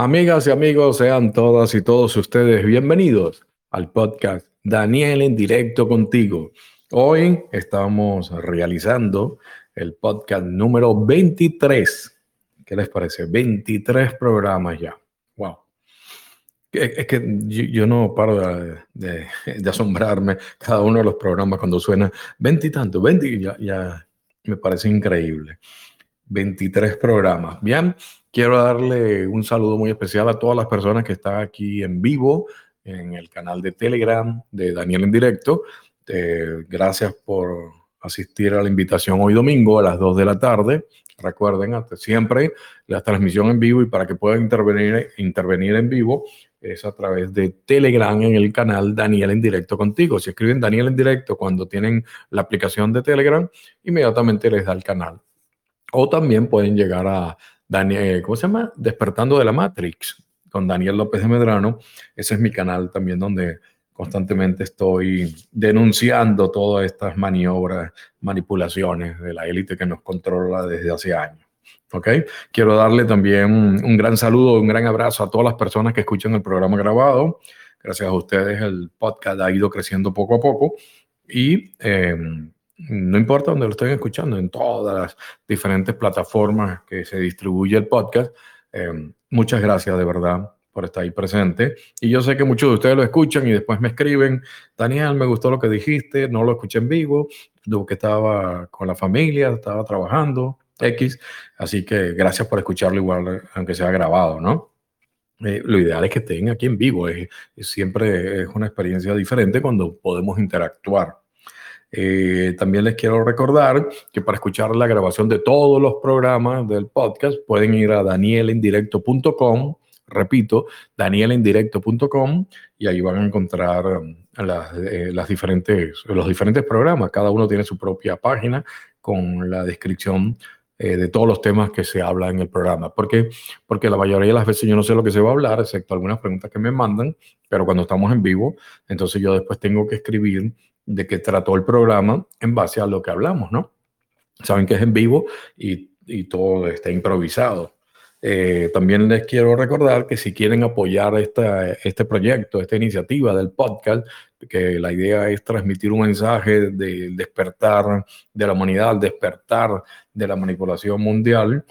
Amigas y amigos, sean todas y todos ustedes bienvenidos al podcast Daniel en directo contigo. Hoy estamos realizando el podcast número 23. ¿Qué les parece? 23 programas ya. Wow. Es que yo, no paro de, asombrarme cada uno de los programas cuando suena 20 y tanto, 20 ya, ya me parece increíble. 23 programas. Bien, quiero darle un saludo muy especial a todas las personas que están aquí en vivo en el canal de Telegram de Daniel en directo. Eh, gracias por asistir a la invitación hoy domingo a las 2 de la tarde. Recuerden, siempre la transmisión en vivo y para que puedan intervenir, intervenir en vivo es a través de Telegram en el canal Daniel en directo contigo. Si escriben Daniel en directo cuando tienen la aplicación de Telegram, inmediatamente les da el canal. O también pueden llegar a Daniel, ¿cómo se llama? Despertando de la Matrix con Daniel López de Medrano. Ese es mi canal también donde constantemente estoy denunciando todas estas maniobras, manipulaciones de la élite que nos controla desde hace años. ¿Ok? Quiero darle también un gran saludo, un gran abrazo a todas las personas que escuchan el programa grabado. Gracias a ustedes el podcast ha ido creciendo poco a poco y eh, no importa dónde lo estén escuchando, en todas las diferentes plataformas que se distribuye el podcast. Eh, muchas gracias de verdad por estar ahí presente. Y yo sé que muchos de ustedes lo escuchan y después me escriben, Daniel, me gustó lo que dijiste, no lo escuché en vivo, que estaba con la familia, estaba trabajando, X. Así que gracias por escucharlo igual, aunque sea grabado, ¿no? Eh, lo ideal es que estén aquí en vivo, es, siempre es una experiencia diferente cuando podemos interactuar. Eh, también les quiero recordar que para escuchar la grabación de todos los programas del podcast pueden ir a danielendirecto.com, repito, danielendirecto.com y ahí van a encontrar um, eh, las, diferentes, los diferentes programas. Cada uno tiene su propia página con la descripción eh, de todos los temas que se habla en el programa. ¿Por qué? Porque la mayoría de las veces yo no sé lo que se va a hablar, excepto algunas preguntas que me mandan, pero cuando estamos en vivo, entonces yo después tengo que escribir de qué trató el programa en base a lo que hablamos, ¿no? Saben que es en vivo y, y todo está improvisado. Eh, también les quiero recordar que si quieren apoyar esta, este proyecto, esta iniciativa del podcast, que la idea es transmitir un mensaje del despertar de la humanidad, despertar de la manipulación mundial,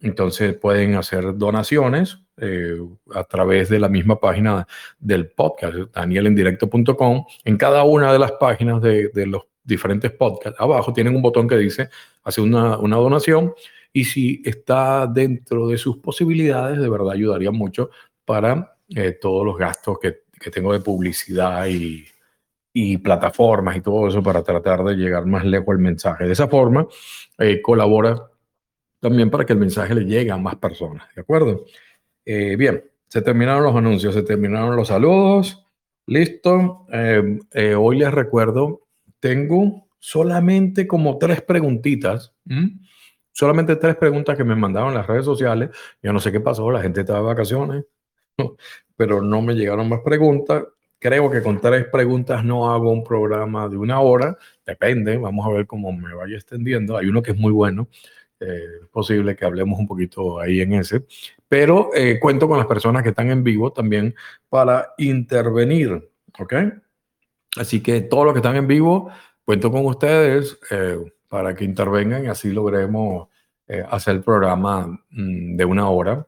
entonces pueden hacer donaciones eh, a través de la misma página del podcast, danielendirecto.com. En cada una de las páginas de, los diferentes podcasts, abajo tienen un botón que dice hacer una, donación y si está dentro de sus posibilidades, de verdad ayudaría mucho para eh, todos los gastos que, tengo de publicidad y, y, plataformas y todo eso para tratar de llegar más lejos el mensaje. De esa forma, eh, colabora también para que el mensaje le llegue a más personas, ¿de acuerdo? Eh, bien, se terminaron los anuncios, se terminaron los saludos, listo. Eh, eh, hoy les recuerdo, tengo solamente como tres preguntitas, solamente tres preguntas que me mandaron en las redes sociales. Yo no sé qué pasó, la gente estaba de vacaciones, pero no me llegaron más preguntas. Creo que con tres preguntas no hago un programa de una hora, depende, vamos a ver cómo me vaya extendiendo. Hay uno que es muy bueno, eh, es posible que hablemos un poquito ahí en ese, pero eh, cuento con las personas que están en vivo también para intervenir, ¿ok? Así que todos los que están en vivo, cuento con ustedes eh, para que intervengan y así logremos hacer el programa mm, de una hora.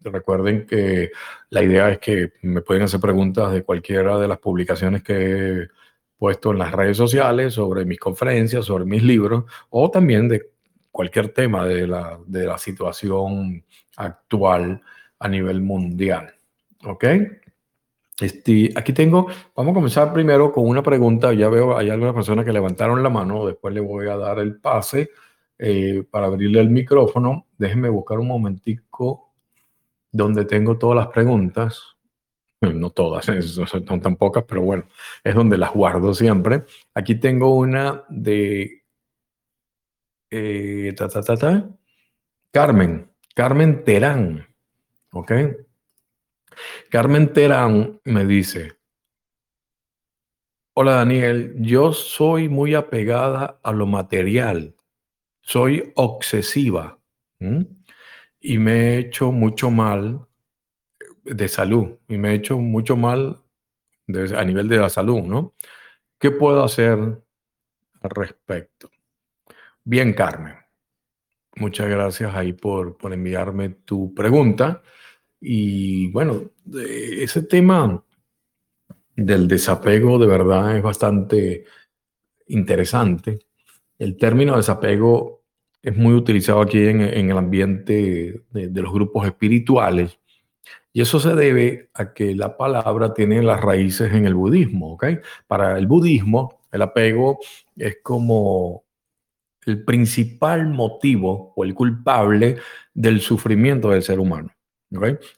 recuerden que la idea es que me pueden hacer preguntas de cualquiera de las publicaciones que he puesto en las redes sociales sobre mis conferencias, sobre mis libros o también de cualquier tema de la, de la situación actual a nivel mundial. ¿Ok? Este, aquí tengo, vamos a comenzar primero con una pregunta. Ya veo, hay algunas personas que levantaron la mano, después le voy a dar el pase eh, para abrirle el micrófono. Déjenme buscar un momentico donde tengo todas las preguntas. No todas, son tan pocas, pero bueno, es donde las guardo siempre. Aquí tengo una de eh, Carmen, Carmen Terán, ¿ok? Carmen Terán me dice, hola Daniel, yo soy muy apegada a lo material, soy obsesiva y me he hecho mucho mal de salud y me he hecho mucho mal a nivel de la salud, ¿no? ¿Qué puedo hacer al respecto? Bien, Carmen. Muchas gracias ahí por, por enviarme tu pregunta. Y bueno, ese tema del desapego de verdad es bastante interesante. El término desapego es muy utilizado aquí en, el ambiente de, los grupos espirituales y eso se debe a que la palabra tiene las raíces en el budismo. ¿ok? Para el budismo, el apego es como el principal motivo o el culpable del sufrimiento del ser humano.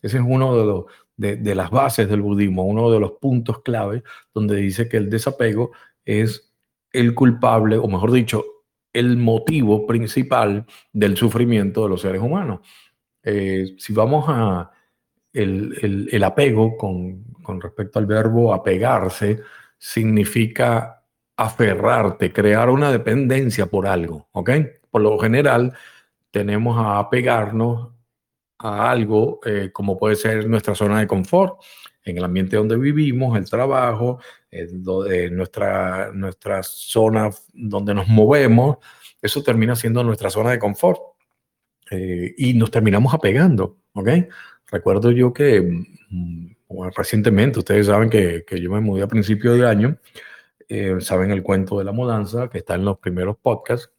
Ese es uno de, las bases del budismo, uno de los puntos clave donde dice que el desapego es el culpable, o mejor dicho, el motivo principal del sufrimiento de los seres humanos. Eh, si vamos a el, el, apego con, con, respecto al verbo apegarse, significa aferrarte, crear una dependencia por algo, ¿ok? Por lo general, tenemos a apegarnos a algo eh, como puede ser nuestra zona de confort, en el ambiente donde vivimos, el trabajo, nuestra, nuestra zona donde nos movemos, eso termina siendo nuestra zona de confort. Eh, y nos terminamos apegando, ¿ok? Recuerdo yo que mm, recientemente, ustedes saben que, que, yo me mudé a principio de año, eh, saben el cuento de la mudanza que está en los primeros podcasts,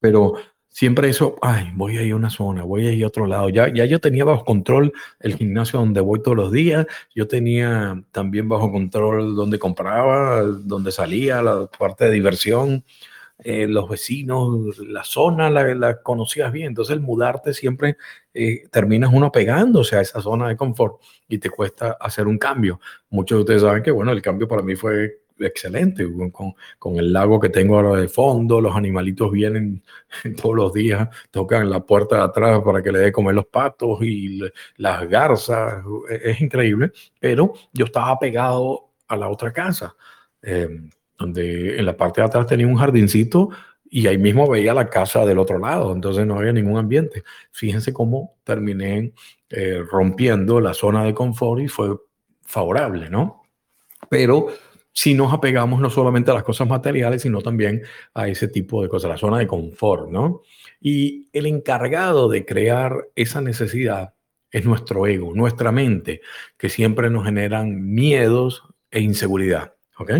pero siempre eso, ay, voy a ir a una zona, voy a ir a otro lado. Ya, ya yo tenía bajo control el gimnasio donde voy todos los días, yo tenía también bajo control donde compraba, donde salía, la parte de diversión, eh, los vecinos, la zona la, conocías bien. Entonces el mudarte siempre eh, terminas uno pegándose a esa zona de confort y te cuesta hacer un cambio. Muchos de ustedes saben que, bueno, el cambio para mí fue excelente, con, con, el lago que tengo ahora de fondo, los animalitos vienen todos los días, tocan la puerta de atrás para que le dé comer los patos y las garzas, es, es, increíble, pero yo estaba pegado a la otra casa. Eh, donde en la parte de atrás tenía un jardincito y ahí mismo veía la casa del otro lado, entonces no había ningún ambiente. Fíjense cómo terminé eh, rompiendo la zona de confort y fue favorable, ¿no? Pero si nos apegamos no solamente a las cosas materiales, sino también a ese tipo de cosas, la zona de confort, ¿no? Y el encargado de crear esa necesidad es nuestro ego, nuestra mente, que siempre nos generan miedos e inseguridad, ¿ok?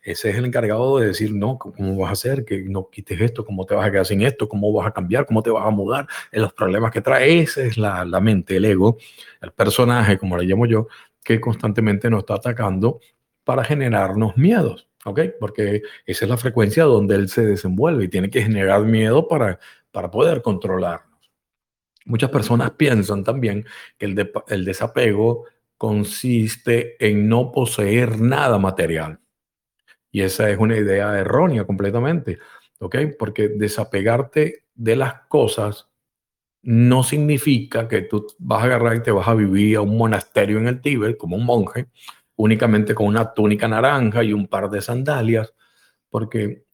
Ese es el encargado de decir, no, ¿cómo vas a hacer? Que no quites esto, ¿cómo te vas a quedar sin esto? ¿Cómo vas a cambiar? ¿Cómo te vas a mudar? En los problemas que trae, esa es la, la mente, el ego, el personaje, como le llamo yo, que constantemente nos está atacando para generarnos miedos, ¿ok? Porque esa es la frecuencia donde él se desenvuelve y tiene que generar miedo para, para poder controlarnos. Muchas personas piensan también que el, el desapego consiste en no poseer nada material. Y esa es una idea errónea completamente, ¿ok? Porque desapegarte de las cosas no significa que tú vas a agarrar y te vas a vivir a un monasterio en el Tíbet como un monje, únicamente con una túnica naranja y un par de sandalias, porque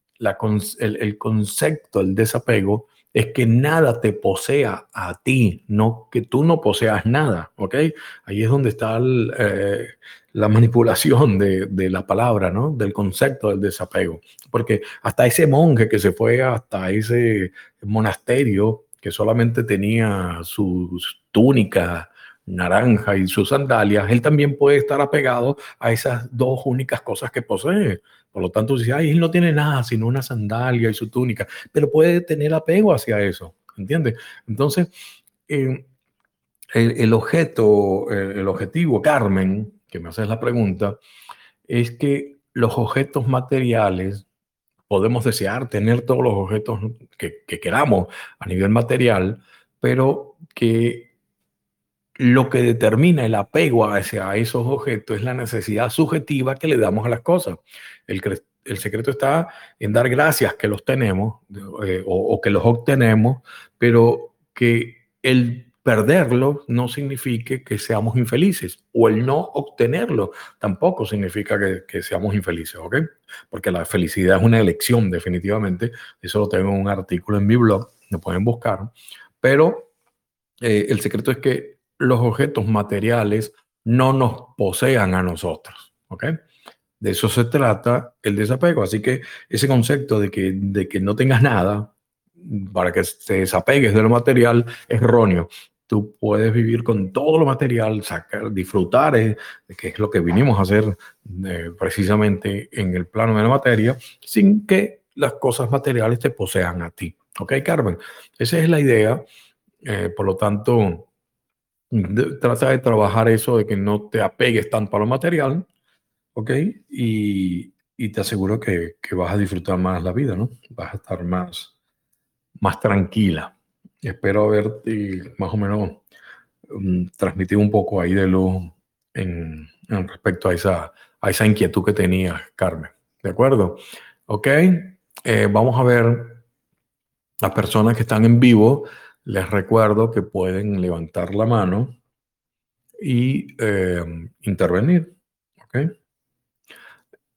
el, concepto, el desapego, es que nada te posea a ti, no que tú no poseas nada, ¿ok? Ahí es donde está eh, la manipulación de, de, la palabra, ¿no? Del concepto del desapego. Porque hasta ese monje que se fue hasta ese monasterio que solamente tenía sus túnicas naranja y sus sandalias, él también puede estar apegado a esas dos únicas cosas que posee. Por lo tanto, si ay, él no tiene nada sino una sandalia y su túnica, pero puede tener apego hacia eso, ¿entiendes? Entonces, eh, el, objeto, el, objetivo, Carmen, que me haces la pregunta, es que los objetos materiales, podemos desear tener todos los objetos que queramos a nivel material, pero que lo que determina el apego hacia esos objetos es la necesidad subjetiva que le damos a las cosas. El, el secreto está en dar gracias que los tenemos eh, o, que los obtenemos, pero que el perderlos no signifique que seamos infelices o el no obtenerlo tampoco significa que, que, seamos infelices, ¿ok? Porque la felicidad es una elección definitivamente. Eso lo tengo en un artículo en mi blog, lo pueden buscar. Pero eh, el secreto es que los objetos materiales no nos posean a nosotros. ¿Ok? De eso se trata el desapego. Así que ese concepto de que, de que no tengas nada para que te desapegues de lo material es erróneo. Tú puedes vivir con todo lo material, sacar, disfrutar, eh, que es lo que vinimos a hacer eh, precisamente en el plano de la materia, sin que las cosas materiales te posean a ti. ¿Ok, Carmen? Esa es la idea. Eh, por lo tanto, trata de trabajar eso de que no te apegues tanto a lo material, ¿ok? Y, y te aseguro que, que, vas a disfrutar más la vida, ¿no? Vas a estar más, más tranquila. Espero haberte más o menos um, transmitido un poco ahí de luz en, en, respecto a esa, a esa inquietud que tenías, Carmen. ¿De acuerdo? Ok, eh, vamos a ver las personas que están en vivo. Les recuerdo que pueden levantar la mano y eh, intervenir. ¿ok?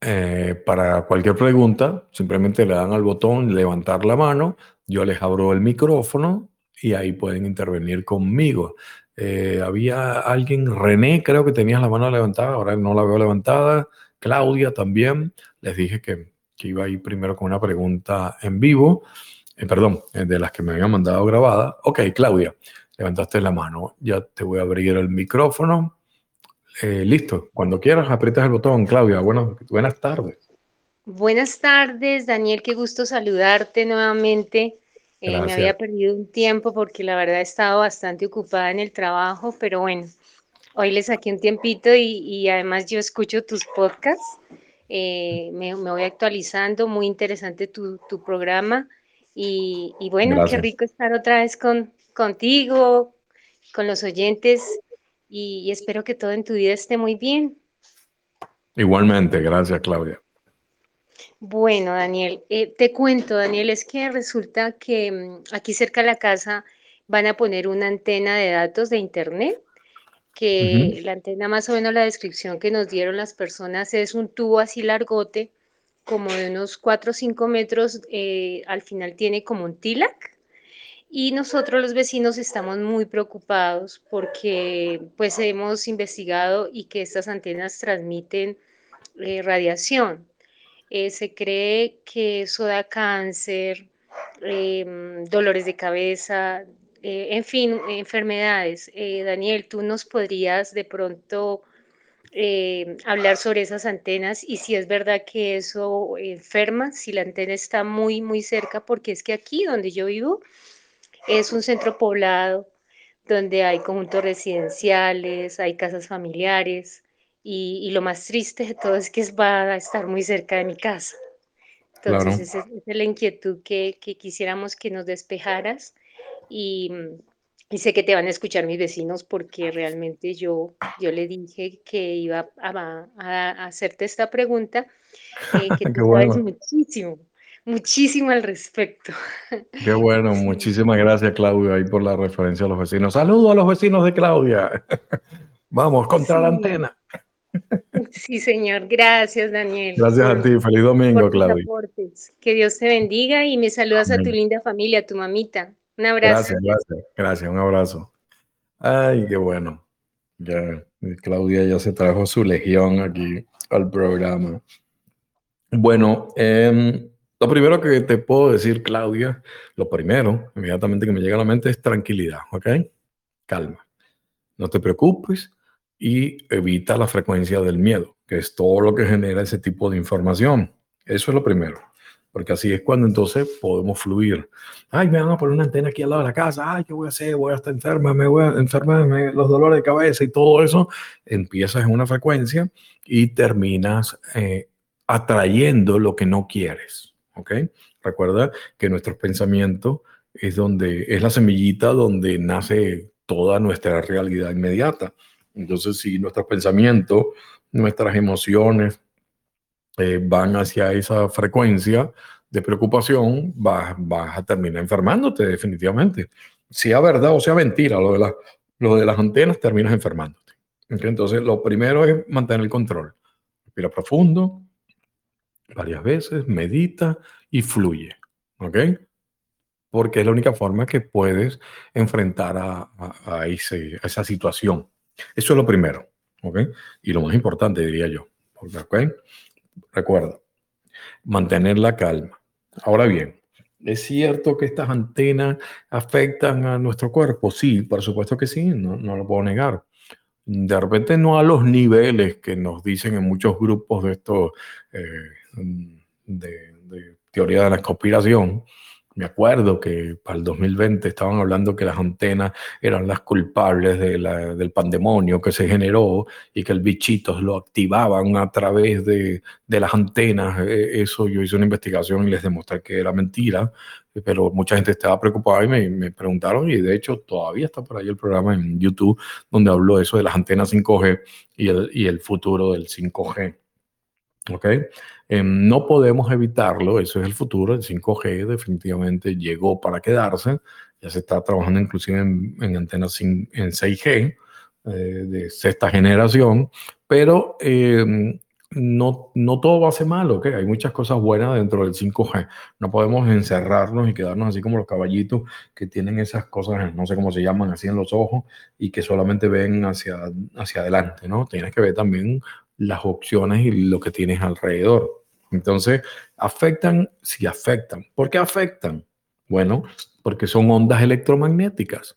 Eh, para cualquier pregunta, simplemente le dan al botón levantar la mano, yo les abro el micrófono y ahí pueden intervenir conmigo. Eh, había alguien, René, creo que tenías la mano levantada, ahora no la veo levantada. Claudia también, les dije que, que iba a ir primero con una pregunta en vivo, eh, perdón, de las que me habían mandado grabada. Ok, Claudia, levantaste la mano, ya te voy a abrir el micrófono. Eh, listo, cuando quieras aprietas el botón, Claudia. Bueno, buenas tardes. Buenas tardes, Daniel, qué gusto saludarte nuevamente. Eh, me había perdido un tiempo porque la verdad he estado bastante ocupada en el trabajo, pero bueno, hoy le saqué un tiempito y, además yo escucho tus podcasts. Eh, me, voy actualizando, muy interesante tu, programa y, bueno, qué rico estar otra vez con, contigo, con los oyentes y, espero que todo en tu vida esté muy bien. Igualmente, gracias Claudia. Bueno, Daniel, eh, te cuento, Daniel, es que resulta que mm, aquí cerca de la casa van a poner una antena de datos de Internet, que la antena más o menos la descripción que nos dieron las personas es un tubo así largote, como de unos 4 o 5 metros, eh, al final tiene como un TILAC, y nosotros los vecinos estamos muy preocupados porque pues hemos investigado y que estas antenas transmiten eh, radiación. Eh, se cree que eso da cáncer, em, dolores de cabeza, en fin, enfermedades. Daniel, tú nos podrías de pronto hablar sobre esas antenas y si es verdad que eso enferma, si la antena está muy, muy cerca, porque es que aquí donde yo vivo, es un centro poblado donde hay conjuntos residenciales, hay casas familiares y, lo más triste de todo es que va a estar muy cerca de mi casa. Entonces, esa, es la inquietud que, quisiéramos que nos despejaras y, sé que te van a escuchar mis vecinos porque realmente yo, yo le dije que iba a, hacerte esta pregunta, eh, que tú sabes muchísimo muchísimo al respecto. Qué bueno, muchísimas gracias Claudia ahí por la referencia a los vecinos. Saludo a los vecinos de Claudia. Vamos, contra la antena. Sí, señor. Gracias, Daniel. Gracias a ti. Feliz domingo, Claudia. Que Dios te bendiga y me saludas a tu linda familia, a tu mamita. Un abrazo. Gracias, gracias. Gracias, un abrazo. Ay, qué bueno. Ya, Claudia ya se trajo su legión aquí al programa. Bueno, eh, lo primero que te puedo decir, Claudia, lo primero, inmediatamente que me llega a la mente es tranquilidad, ¿ok? Calma. No te preocupes y evita la frecuencia del miedo, que es todo lo que genera ese tipo de información. Eso es lo primero, porque así es cuando entonces podemos fluir. Ay, me van a poner una antena aquí al lado de la casa. Ay, ¿qué voy a hacer? Voy a estar enferma, me voy a enfermarme, los dolores de cabeza y todo eso. Empiezas en una frecuencia y terminas eh, atrayendo lo que no quieres. ¿ok? Recuerda que nuestro pensamiento es donde es la semillita donde nace toda nuestra realidad inmediata. Entonces, si nuestros pensamientos, nuestras emociones eh, van hacia esa frecuencia de preocupación, vas, vas, a terminar enfermándote definitivamente. Sea verdad o sea mentira, lo de, la, lo de las antenas, terminas enfermándote. Entonces, lo primero es mantener el control. Respira profundo, varias veces, medita y fluye. ¿Ok? porque es la única forma que puedes enfrentar a, a, esa situación. Eso es lo primero, ¿ok? Y lo más importante, diría yo, ¿ok? Recuerda, mantener la calma. Ahora bien, ¿es cierto que estas antenas afectan a nuestro cuerpo? Sí, por supuesto que sí, no, no lo puedo negar de repente no a los niveles que nos dicen en muchos grupos de estos eh, de, de, teoría de la conspiración, me acuerdo que para el 2020 estaban hablando que las antenas eran las culpables de la, del pandemonio que se generó y que el bichito lo activaban a través de, de, las antenas. E, eso yo hice una investigación y les demostré que era mentira, pero mucha gente estaba preocupada y me, me preguntaron y de hecho todavía está por ahí el programa en YouTube donde habló eso de las antenas 5G y el, y el futuro del 5G. ¿Ok? Em, no podemos evitarlo, eso es el futuro, el 5G definitivamente llegó para quedarse, ya se está trabajando inclusive en, antenas en 6G eh, de sexta generación, pero em, no, no todo va a ser malo, ¿ok? Hay muchas cosas buenas dentro del 5G. No podemos encerrarnos y quedarnos así como los caballitos que tienen esas cosas, no sé cómo se llaman, así en los ojos y que solamente ven hacia, hacia adelante, ¿no? Tienes que ver también las opciones y lo que tienes alrededor. Entonces, afectan, sí afectan. ¿Por qué afectan? Bueno, porque son ondas electromagnéticas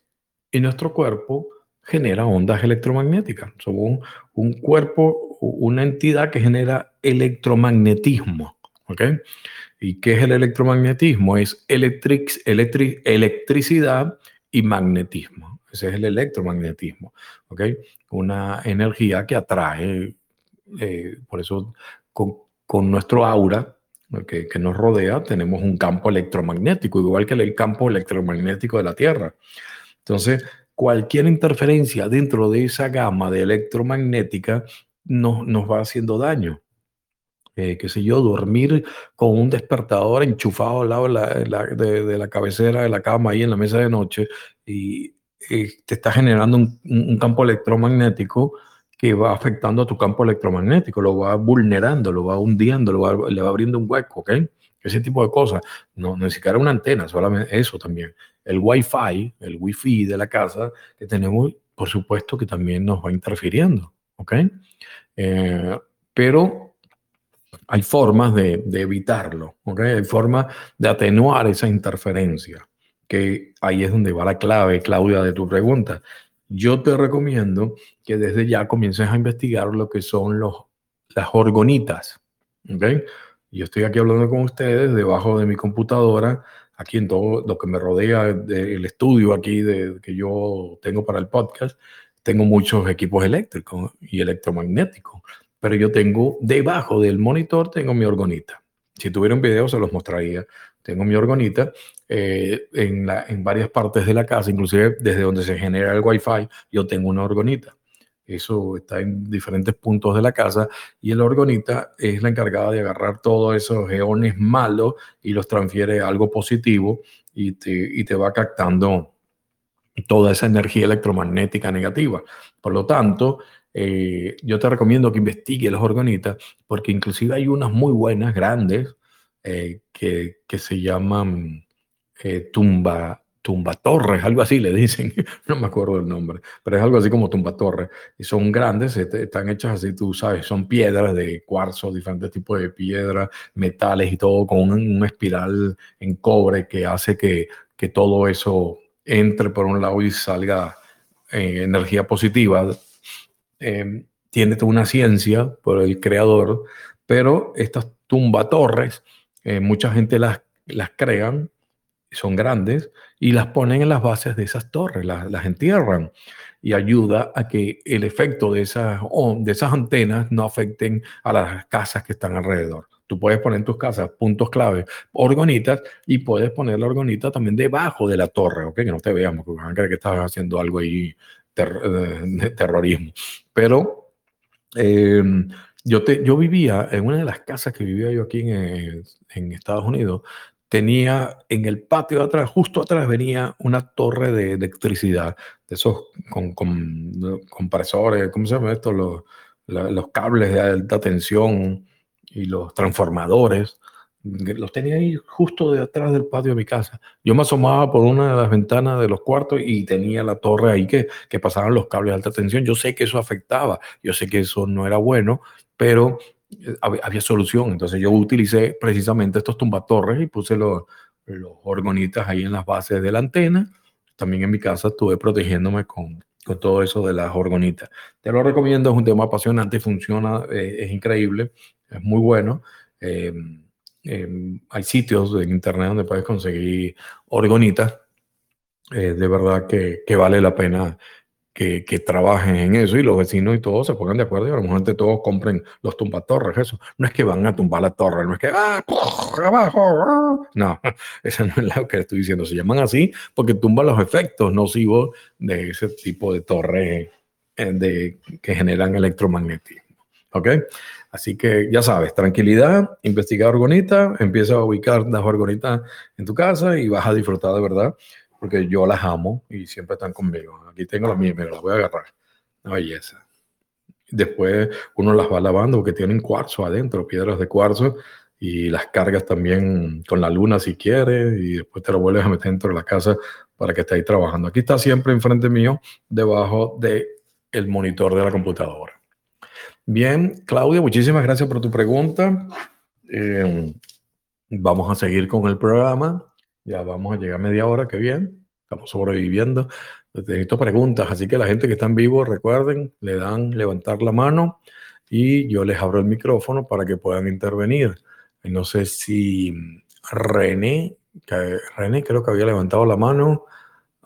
y nuestro cuerpo genera ondas electromagnéticas. Somos un, cuerpo, una entidad que genera electromagnetismo. ¿Ok? ¿Y qué es el electromagnetismo? Es electric, electricidad y magnetismo. Ese es el electromagnetismo. ¿Ok? Una energía que atrae eh, por eso con, nuestro aura que, que, nos rodea tenemos un campo electromagnético, igual que el campo electromagnético de la Tierra. Entonces, cualquier interferencia dentro de esa gama de electromagnética nos, nos va haciendo daño. Eh, qué sé yo, dormir con un despertador enchufado al lado de la, cabecera de la cama ahí en la mesa de noche y, te está generando un campo electromagnético que va afectando a tu campo electromagnético, lo va vulnerando, lo va hundiendo, lo le va abriendo un hueco, ¿ok? Ese tipo de cosas. No, no siquiera una antena, solamente eso también. El Wi-Fi, el Wi-Fi de la casa que tenemos, por supuesto que también nos va interfiriendo, ¿ok? Eh, pero hay formas de, de, evitarlo, ¿ok? Hay formas de atenuar esa interferencia, que ahí es donde va la clave, Claudia, de tu pregunta yo te recomiendo que desde ya comiences a investigar lo que son los, las orgonitas. ¿okay? Yo estoy aquí hablando con ustedes debajo de mi computadora, aquí en todo lo que me rodea del estudio aquí que yo tengo para el podcast. Tengo muchos equipos eléctricos y electromagnéticos, pero yo tengo debajo del monitor, tengo mi orgonita. Si tuviera un video se los mostraría. Tengo mi orgonita eh, en, la, en varias partes de la casa, inclusive desde donde se genera el Wi-Fi, yo tengo una orgonita. Eso está en diferentes puntos de la casa y el orgonita es la encargada de agarrar todos esos geones malos y los transfiere a algo positivo y te, y te va captando toda esa energía electromagnética negativa. Por lo tanto, eh, yo te recomiendo que investigues los orgonitas porque inclusive hay unas muy buenas, grandes, eh, que, que, se llaman eh, tumba, tumba torres, algo así le dicen, no me acuerdo el nombre, pero es algo así como tumba torres, y son grandes, están hechas así, tú sabes, son piedras de cuarzo, diferentes tipos de piedras, metales y todo, con un, espiral en cobre que hace que, que, todo eso entre por un lado y salga eh, energía positiva. Eh, tiene toda una ciencia por el creador, pero estas tumba torres, eh, mucha gente las, las crean son grandes, y las ponen en las bases de esas torres, las, las entierran y ayuda a que el efecto de esas, de esas antenas no afecten a las casas que están alrededor. Tú puedes poner en tus casas puntos clave, orgonitas, y puedes poner la orgonita también debajo de la torre, ¿ok? Que no te veamos, porque van a creer que estás haciendo algo ahí de terrorismo. Pero em, yo, te, yo vivía en una de las casas que vivía yo aquí en, en Estados Unidos, tenía en el patio de atrás, justo atrás venía una torre de electricidad, de esos con, compresores, ¿cómo se llama esto? Los, los cables de alta tensión y los transformadores Los tenía ahí justo detrás del patio de mi casa. Yo me asomaba por una de las ventanas de los cuartos y tenía la torre ahí que, que pasaban los cables de alta tensión. Yo sé que eso afectaba, yo sé que eso no era bueno, pero eh, había, solución. Entonces yo utilicé precisamente estos tumbatorres y puse los, los orgonitas ahí en las bases de la antena. También en mi casa estuve protegiéndome con, con todo eso de las orgonitas. Te lo recomiendo, es un tema apasionante, funciona, eh, es increíble, es muy bueno. Eh, hay sitios en internet donde puedes conseguir orgonitas. de verdad que, que vale la pena que, trabajen en eso y los vecinos y todos se pongan de acuerdo y a lo mejor todos compren los tumbatorres, eso. No es que van a tumbar la torre, no es que, ah, abajo, ah". no, eso no es lo que estoy diciendo. Se llaman así porque tumban los efectos nocivos de ese tipo de torres eh, de, que generan electromagnetismo. ¿Ok? Así que ya sabes, tranquilidad, investiga orgonita, empieza a ubicar las orgonitas en tu casa y vas a disfrutar de verdad porque yo las amo y siempre están conmigo. Aquí tengo las mías, me las voy a agarrar. Una belleza. Después uno las va lavando porque tienen cuarzo adentro, piedras de cuarzo, y las cargas también con la luna si quieres, y después te lo vuelves a meter dentro de la casa para que esté ahí trabajando. Aquí está siempre enfrente mío, debajo del el monitor de la computadora. Bien, Claudia, muchísimas gracias por tu pregunta. Eh, vamos a seguir con el programa. Ya vamos a llegar a media hora, qué bien. Estamos sobreviviendo. Necesito preguntas, así que la gente que está en vivo, recuerden, le dan levantar la mano y yo les abro el micrófono para que puedan intervenir. No sé si René, que René creo que había levantado la mano,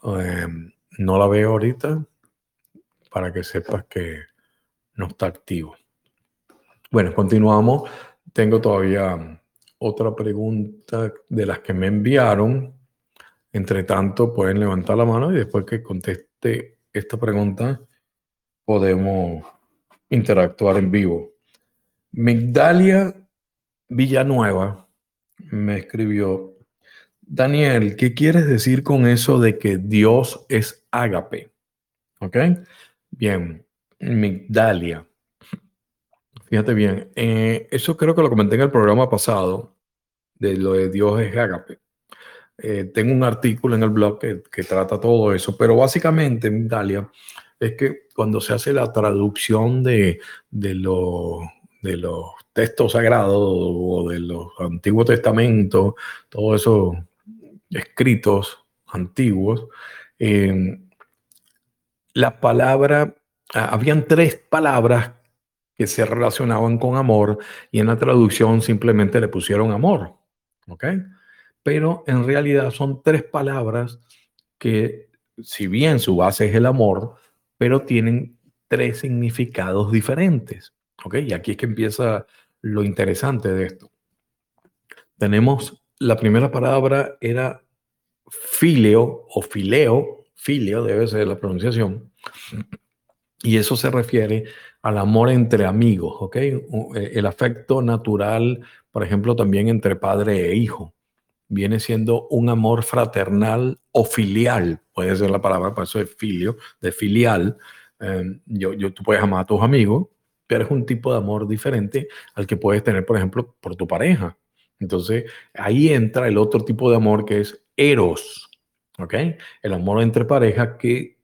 em, no la veo ahorita, para que sepas que no está activo. Bueno, continuamos. Tengo todavía otra pregunta de las que me enviaron. Entre tanto, pueden levantar la mano y después que conteste esta pregunta, podemos interactuar en vivo. Migdalia Villanueva me escribió, Daniel, ¿qué quieres decir con eso de que Dios es ágape? ¿Ok? Bien, Migdalia. Fíjate bien, eh, eso creo que lo comenté en el programa pasado, de lo de Dios es ágape. Eh, tengo un artículo en el blog que, trata todo eso, pero básicamente, Dalia, es que cuando se hace la traducción de, de, de los textos sagrados o de los Antiguos Testamentos, todos esos escritos antiguos, eh, la palabra, habían tres palabras que se relacionaban con amor y en la traducción simplemente le pusieron amor. ¿Ok? Pero en realidad son tres palabras que, si bien su base es el amor, pero tienen tres significados diferentes. ¿Ok? Y aquí es que empieza lo interesante de esto. Tenemos la primera palabra era fileo o fileo, fileo debe ser la pronunciación, y eso se refiere al amor entre amigos, ¿ok? Eh, el afecto natural, por ejemplo, también entre padre e hijo. Viene siendo un amor fraternal o filial, puede ser la palabra, por eso es filio, de filial. Em, yo, yo, tú puedes amar a tus amigos, pero es un tipo de amor diferente al que puedes tener, por ejemplo, por tu pareja. Entonces, ahí entra el otro tipo de amor que es eros, ¿ok? El amor entre pareja que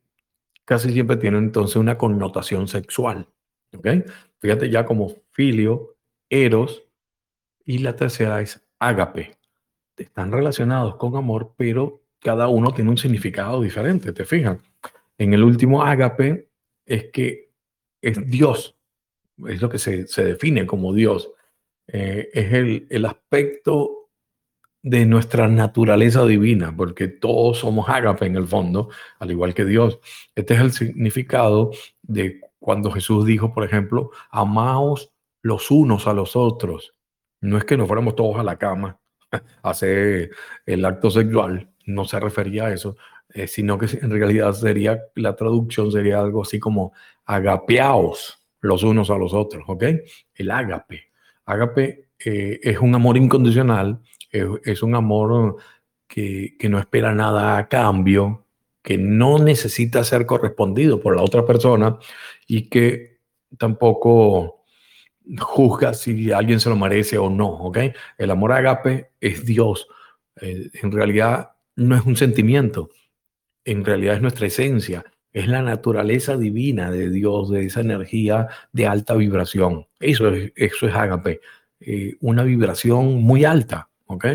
casi siempre tiene entonces una connotación sexual. ¿Ok? Fíjate ya como filio, eros, y la tercera es ágape. Están relacionados con amor, pero cada uno tiene un significado diferente, ¿te fijas? En el último ágape es que es Dios, es lo que se, define como Dios. Eh, es el, el aspecto de nuestra naturaleza divina, porque todos somos ágape en el fondo, al igual que Dios. Este es el significado de cuando Jesús dijo, por ejemplo, amaos los unos a los otros. No es que nos fuéramos todos a la cama a hacer el acto sexual, no se refería a eso, eh, sino que en realidad sería, la traducción sería algo así como agapeaos los unos a los otros, ¿ok? El ágape. Ágape eh, es un amor incondicional es, un amor que, no espera nada a cambio, que no necesita ser correspondido por la otra persona y que tampoco juzga si alguien se lo merece o no, ¿ok? El amor agape es Dios. Eh, en realidad no es un sentimiento, en realidad es nuestra esencia, es la naturaleza divina de Dios, de esa energía de alta vibración. Eso es, eso es agape, eh, una vibración muy alta, ¿ok?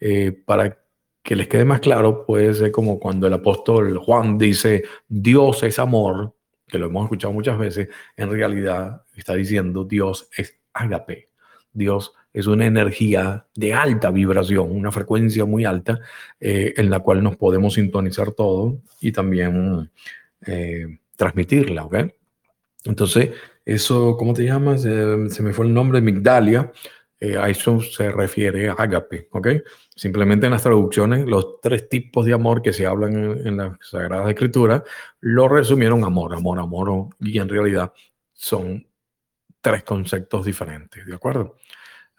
Eh, para que les quede más claro, puede ser como cuando el apóstol Juan dice, Dios es amor, que lo hemos escuchado muchas veces, en realidad está diciendo Dios es agape. Dios es una energía de alta vibración, una frecuencia muy alta eh, en la cual nos podemos sintonizar todo y también eh, transmitirla, ¿ok? Entonces, eso, ¿cómo te llamas? se me fue el nombre, Migdalia. Eh, a eso se refiere a agape, ¿ok? Simplemente en las traducciones, los tres tipos de amor que se hablan en, en la Sagrada Escritura lo resumieron amor, amor, amor, y en realidad son tres conceptos diferentes, ¿de acuerdo?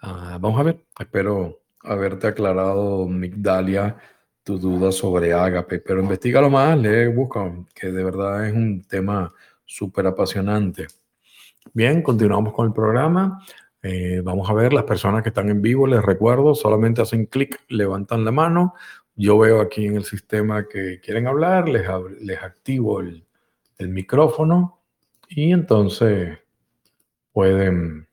Ah, vamos a ver, espero haberte aclarado, Migdalia, tu duda sobre Agape, pero investigalo más, lee, busca, que de verdad es un tema súper apasionante. Bien, continuamos con el programa. Eh, vamos a ver las personas que están en vivo, les recuerdo, solamente hacen clic, levantan la mano. Yo veo aquí en el sistema que quieren hablar, les, les activo el, el micrófono y entonces pueden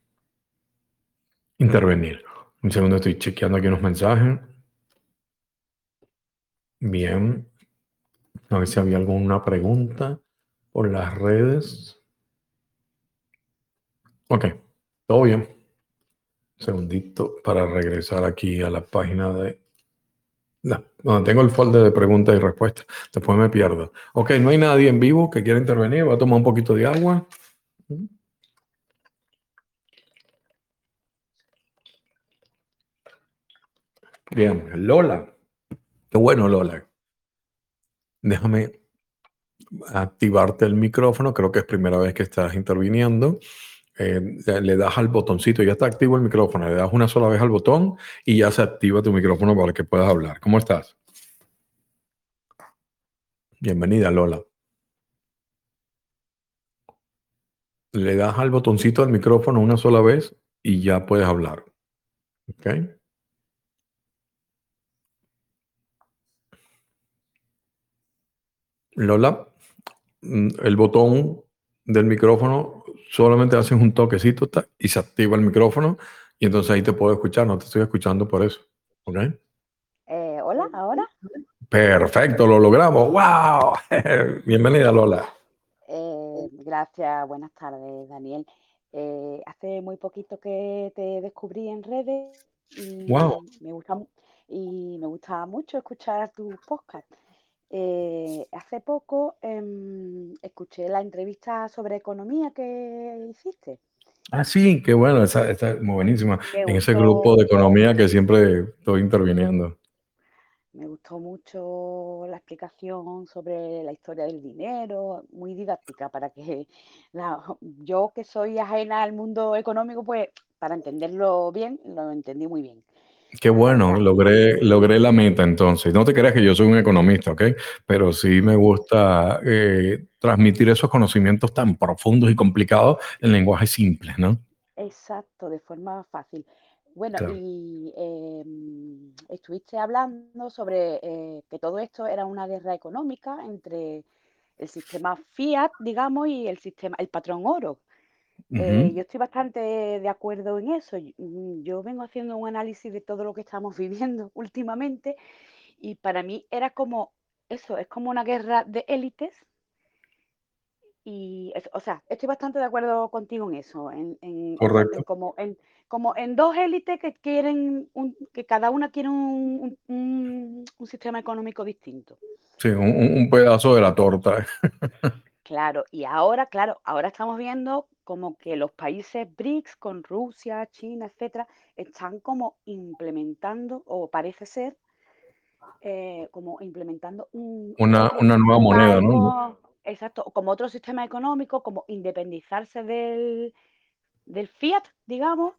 intervenir. Un segundo, estoy chequeando aquí unos mensajes. Bien. A ver si había alguna pregunta por las redes. Ok, todo bien. Un segundito para regresar aquí a la página de... donde tengo el folder de preguntas y respuestas. Después me pierdo. Ok, no hay nadie en vivo que quiera intervenir. Voy a tomar un poquito de agua. Bien, Lola. Qué bueno, Lola. Déjame activarte el micrófono. Creo que es primera vez que estás interviniendo. Eh, le das al botoncito, ya está activo el micrófono. Le das una sola vez al botón y ya se activa tu micrófono para que puedas hablar. ¿Cómo estás? Bienvenida, Lola. Le das al botoncito del micrófono una sola vez y ya puedes hablar. ¿Ok? Lola, mm, el botón del micrófono solamente haces un toquecito y se activa el micrófono y entonces ahí te puedo escuchar, no te estoy escuchando por eso. ¿Ok? Eh, hola, ahora. Perfecto, lo logramos. ¡Wow! Bienvenida, Lola. Eh, gracias, buenas tardes, Daniel. Eh, hace muy poquito que te descubrí en redes y, wow. me gusta, y me gusta mucho escuchar tu podcast. Eh, hace poco em, escuché la entrevista sobre economía que hiciste. Ah, sí, qué bueno, está, muy buenísima. en ese grupo de economía que siempre estoy interviniendo. Me gustó mucho la explicación sobre la historia del dinero, muy didáctica para que yo que soy ajena al mundo económico, pues para entenderlo bien, lo entendí muy bien. Qué bueno, logré, logré la meta entonces. No te creas que yo soy un economista, ¿ok? Pero sí me gusta eh, transmitir esos conocimientos tan profundos y complicados en lenguaje simple, ¿no? Exacto, de forma fácil. Bueno, y em, estuviste hablando sobre eh, que todo esto era una guerra económica entre el sistema fiat, digamos, y el sistema, el patrón oro. Eh, yo estoy bastante de acuerdo en eso. Mm, yo vengo haciendo un análisis de todo lo que estamos viviendo últimamente y para mí era como eso, es como una guerra de élites. Y, o sea, estoy bastante de acuerdo contigo en eso, en, como, en, como en dos élites que quieren, que cada una quiere un, un, sistema económico distinto. Sí, un, pedazo de la torta. Claro, y ahora, claro, ahora estamos viendo como que los países BRICS con Rusia, China, etcétera, están como implementando, o parece ser, eh, como implementando un, una, nueva moneda, ¿no? Exacto, como otro sistema económico, como independizarse del, del fiat, digamos,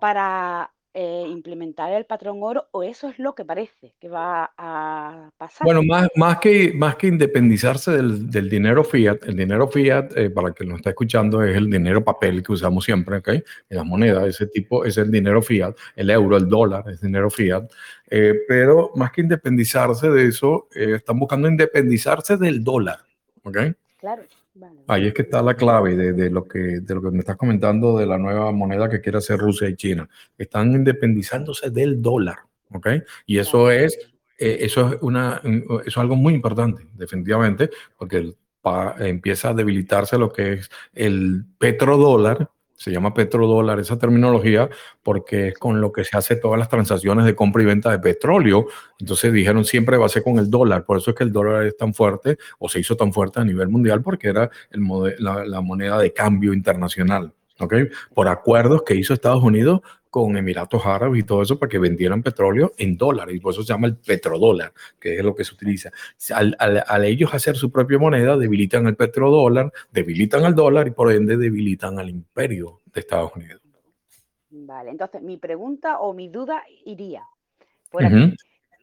para eh, implementar el patrón oro o eso es lo que parece que va a pasar? Bueno, más, más, que, más que independizarse del, del dinero fiat, el dinero fiat, eh, para el que nos está escuchando, es el dinero papel que usamos siempre, ¿ok? En las monedas, ese tipo es el dinero fiat, el euro, el dólar, es dinero fiat. Eh, pero más que independizarse de eso, están buscando independizarse del dólar, ¿ok? Claro. Ahí es que está la clave de, lo que, de lo que me estás comentando de la nueva moneda que quiere hacer Rusia y China. Están independizándose del dólar, ¿ok? Y eso es, eh, eso es, una, eso es algo muy importante, definitivamente, porque empieza a debilitarse lo que es el petrodólar, se llama petrodólar esa terminología porque es con lo que se hace todas las transacciones de compra y venta de petróleo. Entonces dijeron siempre va a ser con el dólar, por eso es que el dólar es tan fuerte o se hizo tan fuerte a nivel mundial porque era el la, moneda de cambio internacional. ¿okay? Por acuerdos que hizo Estados Unidos con Emiratos Árabes y todo eso para que vendieran petróleo en dólares y por eso se llama el petrodólar, que es lo que se utiliza. Al, al, ellos hacer su propia moneda, debilitan el petrodólar, debilitan al dólar y por ende debilitan al imperio de Estados Unidos. Vale, entonces mi pregunta o mi duda iría por aquí.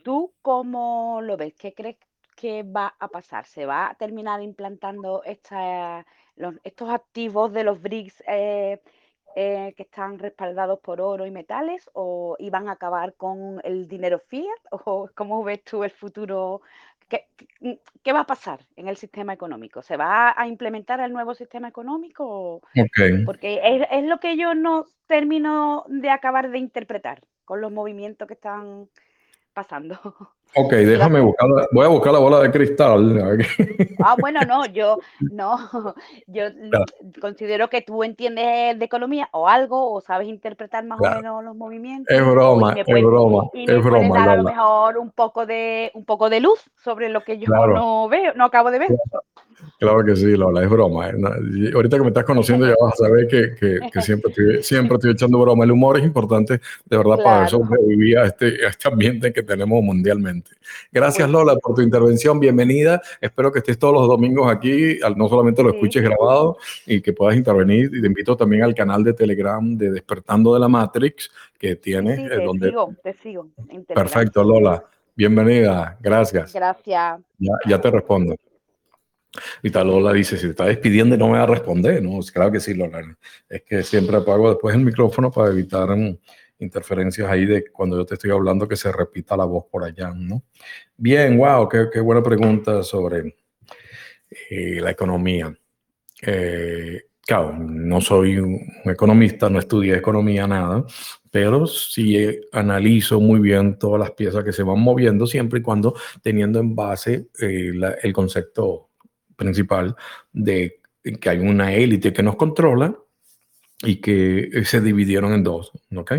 ¿Tú cómo lo ves? ¿Qué crees que va a pasar? ¿Se va a terminar implantando esta, los, estos activos de los BRICS? Eh, eh, que están respaldados por oro y metales o iban a acabar con el dinero fiat o cómo ves tú el futuro ¿Qué, ¿Qué, va a pasar en el sistema económico? ¿Se va a implementar el nuevo sistema económico? Porque es, es, lo que yo no termino de acabar de interpretar con los movimientos que están pasando. Ok, déjame buscar, voy a buscar la bola de cristal. Ah, bueno, no, yo no, yo considero que tú entiendes de economía o algo, o sabes interpretar más o menos los movimientos. Es broma, es broma, y es broma. Dar a lo mejor un poco de un poco de luz sobre lo que yo no veo, no acabo de ver. Claro que sí, Lola, es broma. ¿eh? Ahorita que me estás conociendo ya vas a saber que, que, siempre, estoy, siempre estoy echando broma. El humor es importante, de verdad, para eso sobrevivir a este, este ambiente que tenemos mundialmente. Gracias, Lola, por tu intervención. Bienvenida. Espero que estés todos los domingos aquí, no solamente lo escuches grabado y que puedas intervenir. Y te invito también al canal de Telegram de Despertando de la Matrix que tienes. Sí, te donde... sigo, te sigo. Perfecto, Lola. Bienvenida. Gracias. Gracias. Ya, ya te respondo. Y tal Lola dice, si te está despidiendo no me va a responder, ¿no? Claro que sí, Lola. Es que siempre apago después el micrófono para evitar interferencias ahí de cuando yo te estoy hablando que se repita la voz por allá, ¿no? Bien, wow, qué, buena pregunta sobre eh, la economía. Eh, claro, no soy un economista, no estudié economía, nada, pero sí analizo muy bien todas las piezas que se van moviendo siempre y cuando teniendo en base eh, el concepto principal de que hay una élite que nos controla y que se dividieron en dos, ¿ok?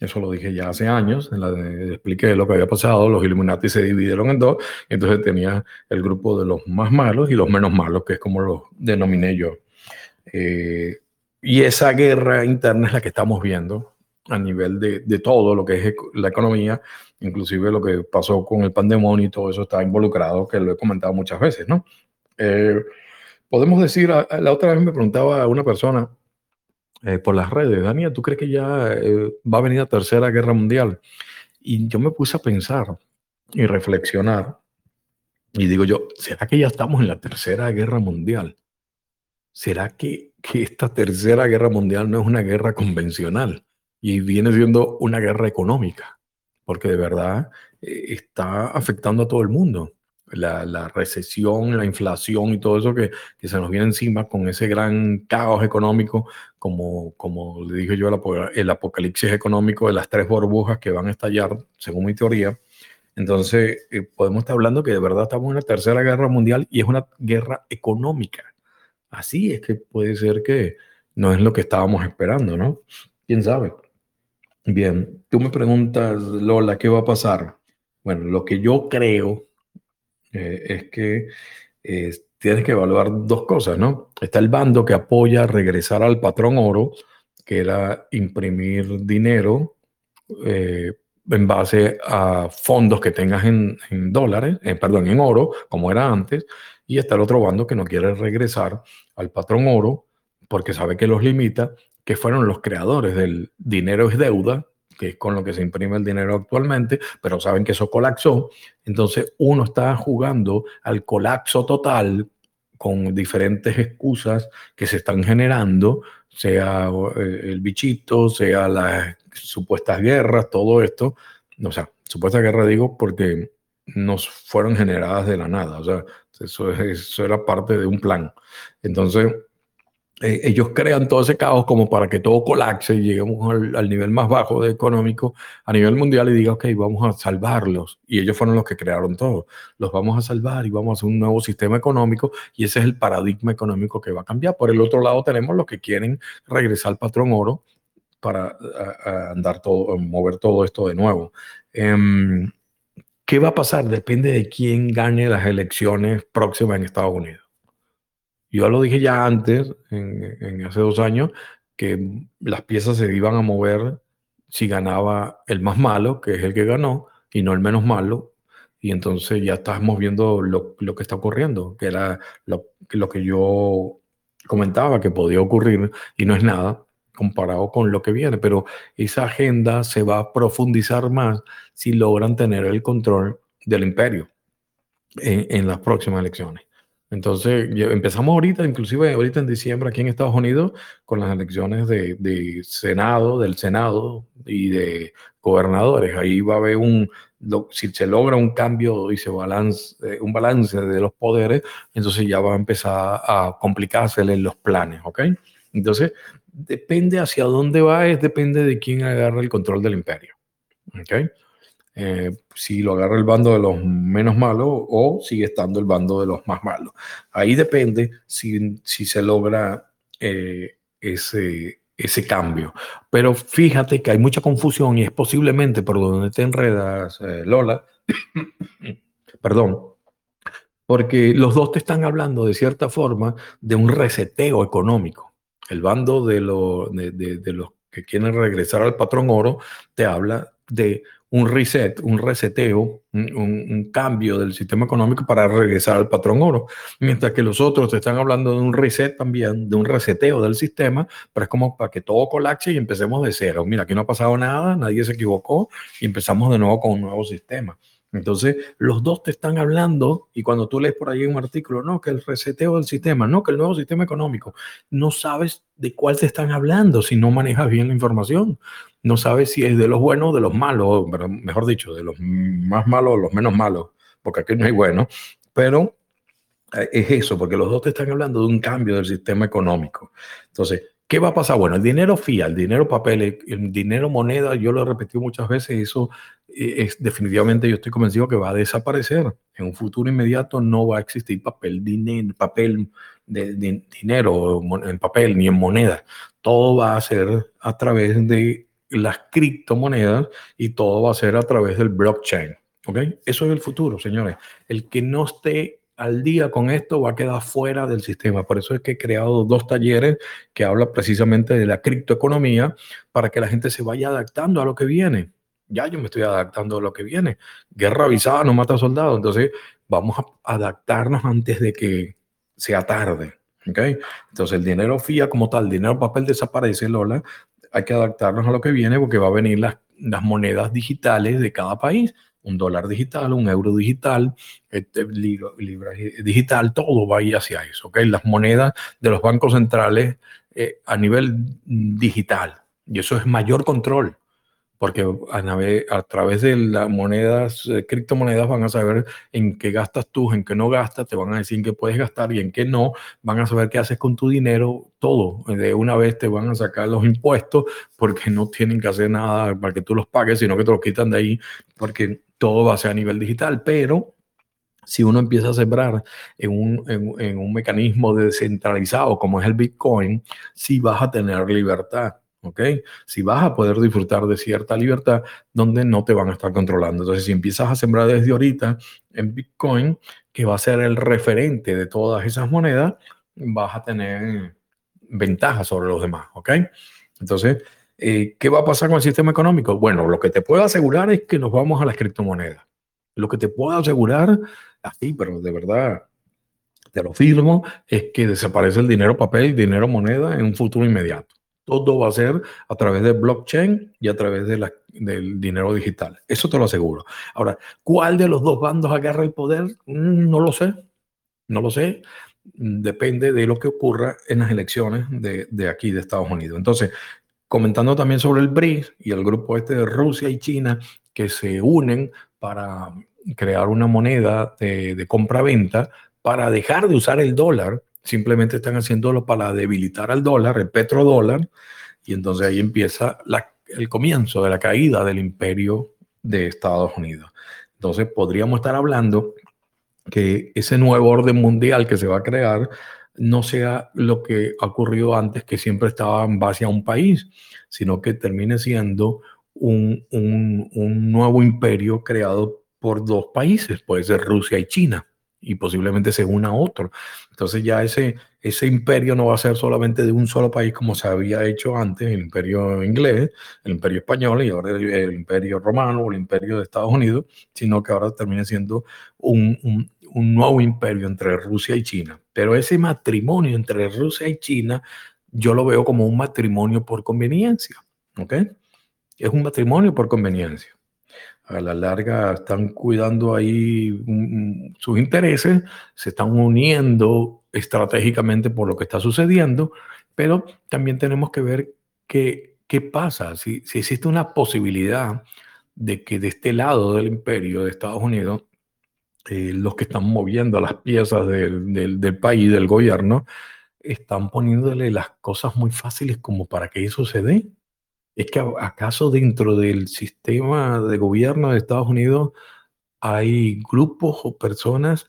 Eso lo dije ya hace años, en la de, expliqué lo que había pasado, los Illuminati se dividieron en dos, entonces tenía el grupo de los más malos y los menos malos, que es como lo denominé yo. Eh, y esa guerra interna es la que estamos viendo a nivel de, de, todo lo que es la economía, inclusive lo que pasó con el pandemonio y todo eso está involucrado, que lo he comentado muchas veces, ¿no? Eh, podemos decir, la otra vez me preguntaba a una persona eh, por las redes, Daniel, ¿tú crees que ya eh, va a venir la tercera guerra mundial? Y yo me puse a pensar y reflexionar y digo yo, ¿será que ya estamos en la tercera guerra mundial? ¿Será que, que esta tercera guerra mundial no es una guerra convencional y viene siendo una guerra económica? Porque de verdad está afectando a todo el mundo la, recesión, la inflación y todo eso que, que, se nos viene encima con ese gran caos económico, como, como le dije yo, el, apocalipsis económico de las tres burbujas que van a estallar, según mi teoría. Entonces, eh, podemos estar hablando que de verdad estamos en la tercera guerra mundial y es una guerra económica. Así es que puede ser que no es lo que estábamos esperando, ¿no? ¿Quién sabe? Bien, tú me preguntas, Lola, ¿qué va a pasar? Bueno, lo que yo creo eh, es que eh, tienes que evaluar dos cosas, ¿no? Está el bando que apoya regresar al patrón oro, que era imprimir dinero eh, en base a fondos que tengas en, dólares, perdón, en oro, como era antes, y está el otro bando que no quiere regresar al patrón oro porque sabe que los limita, que fueron los creadores del dinero es deuda, que es con lo que se imprime el dinero actualmente, pero saben que eso colapsó. Entonces uno está jugando al colapso total con diferentes excusas que se están generando, sea eh, el bichito, sea las supuestas guerras, todo esto. O sea, supuesta guerra digo porque nos fueron generadas de la nada. O sea, eso, eso era parte de un plan. Entonces, eh, ellos crean todo ese caos como para que todo colapse y lleguemos al, nivel más bajo de económico a nivel mundial y diga, ok, vamos a salvarlos. Y ellos fueron los que crearon todo. Los vamos a salvar y vamos a hacer un nuevo sistema económico y ese es el paradigma económico que va a cambiar. Por el otro lado tenemos los que quieren regresar al patrón oro para andar todo, mover todo esto de nuevo. Em, ¿Qué va a pasar? Depende de quién gane las elecciones próximas en Estados Unidos. Yo lo dije ya antes, en, hace dos años, que las piezas se iban a mover si ganaba el más malo, que es el que ganó, y no el menos malo. Y entonces ya estamos viendo lo, que está ocurriendo, que era lo, lo que yo comentaba que podía ocurrir y no es nada comparado con lo que viene, pero esa agenda se va a profundizar más si logran tener el control del imperio en las próximas elecciones. Entonces, empezamos ahorita, inclusive ahorita en diciembre aquí en Estados Unidos, con las elecciones de, Senado, del Senado y de gobernadores. Ahí va a haber un, si se logra un cambio y se balance, eh, un balance de los poderes, entonces ya va a empezar a complicarse los planes, ¿ok? Entonces, depende hacia dónde va, es depende de quién agarra el control del imperio, ¿ok? Eh, si lo agarra el bando de los menos malos o sigue estando el bando de los más malos. Ahí depende si, si se logra eh, ese, ese cambio. Pero fíjate que hay mucha confusión y es posiblemente por donde te enredas, eh, Lola, perdón, porque los dos te están hablando de cierta forma de un reseteo económico. El bando de, de, de los que quieren regresar al patrón oro te habla de un reset, un reseteo, un, cambio del sistema económico para regresar al patrón oro. Mientras que los otros te están hablando de un reset también, de un reseteo del sistema, pero es como para que todo colapse y empecemos de cero. Mira, aquí no ha pasado nada, nadie se equivocó y empezamos de nuevo con un nuevo sistema. Entonces, los dos te están hablando y cuando tú lees por ahí un artículo, no, que el reseteo del sistema, no, que el nuevo sistema económico, no sabes de cuál te están hablando si no manejas bien la información. No sabes si es de los buenos o de los malos, mejor dicho, de los más malos o los menos malos, porque aquí no hay bueno, pero eh, es eso, porque los dos te están hablando de un cambio del sistema económico. Entonces, ¿Qué va a pasar? Bueno, el dinero fiat, el dinero papel, el dinero moneda, yo lo he repetido muchas veces, eso eh, es definitivamente yo estoy convencido que va a desaparecer. En un futuro inmediato no va a existir papel, dinero, papel de, dinero en papel ni en moneda. Todo va a ser a través de las criptomonedas y todo va a ser a través del blockchain. ¿ok? Eso es el futuro, señores. El que no esté al día con esto va a quedar fuera del sistema. Por eso es que he creado dos talleres que hablan precisamente de la criptoeconomía para que la gente se vaya adaptando a lo que viene. Ya yo me estoy adaptando a lo que viene. Guerra avisada no mata soldados. Entonces vamos a adaptarnos antes de que sea tarde. ¿okay? Entonces el dinero fía como tal, dinero papel desaparece, Lola. Hay que adaptarnos a lo que viene porque va a venir las, las monedas digitales de cada país un dólar digital, un euro digital, este, libra, digital, todo va a ir hacia eso. ¿okay? Las monedas de los bancos centrales eh, a nivel digital. Y eso es mayor control, porque a, a través de las monedas, eh, criptomonedas, van a saber en qué gastas tú, en qué no gastas, te van a decir en qué puedes gastar y en qué no, van a saber qué haces con tu dinero, todo. De una vez te van a sacar los impuestos porque no tienen que hacer nada para que tú los pagues, sino que te los quitan de ahí porque todo va a ser a nivel digital, pero si uno empieza a sembrar en un, en, un mecanismo descentralizado como es el Bitcoin, sí vas a tener libertad. ¿ok? Si vas a poder disfrutar de cierta libertad donde no te van a estar controlando. Entonces, si empiezas a sembrar desde ahorita en Bitcoin, que va a ser el referente de todas esas monedas, vas a tener ventaja sobre los demás, ¿ok? Entonces, eh, ¿Qué va a pasar con el sistema económico? Bueno, lo que te puedo asegurar es que nos vamos a las criptomonedas. Lo que te puedo asegurar, así, pero de verdad, te lo firmo, es que desaparece el dinero papel, dinero moneda en un futuro inmediato. todo va a ser a través de blockchain y a través de la, del dinero digital. Eso te lo aseguro. Ahora, ¿cuál de los dos bandos agarra el poder? Mm, no lo sé. No lo sé. Depende de lo que ocurra en las elecciones de, de aquí de Estados Unidos. Entonces, comentando también sobre el BRICS y el grupo este de Rusia y China que se unen para crear una moneda de, compra-venta para dejar de usar el dólar, simplemente están haciéndolo para debilitar al dólar, el petrodólar, y entonces ahí empieza el comienzo de la caída del imperio de Estados Unidos. Entonces podríamos estar hablando que ese nuevo orden mundial que se va a crear no sea lo que ha ocurrido antes, que siempre estaba en base a un país, sino que termine siendo un, un nuevo imperio creado por dos países, puede ser Rusia y China, y posiblemente se una a otro. Entonces ya ese, ese imperio no va a ser solamente de un solo país como se había hecho antes, el imperio inglés, el imperio español y ahora el, imperio romano o el imperio de Estados Unidos, sino que ahora termina siendo un, un, un nuevo imperio entre Rusia y China. Pero ese matrimonio entre Rusia y China, yo lo veo como un matrimonio por conveniencia, ¿ok? Es un matrimonio por conveniencia a la larga están cuidando ahí mm, mm, sus intereses, se están uniendo estratégicamente por lo que está sucediendo, pero también tenemos que ver qué, qué pasa, si, si existe una posibilidad de que de este lado del imperio de Estados Unidos, eh, los que están moviendo las piezas del, del, del país, del gobierno, están poniéndole las cosas muy fáciles como para que eso se dé. ¿Es que acaso dentro del sistema de gobierno de Estados Unidos hay grupos o personas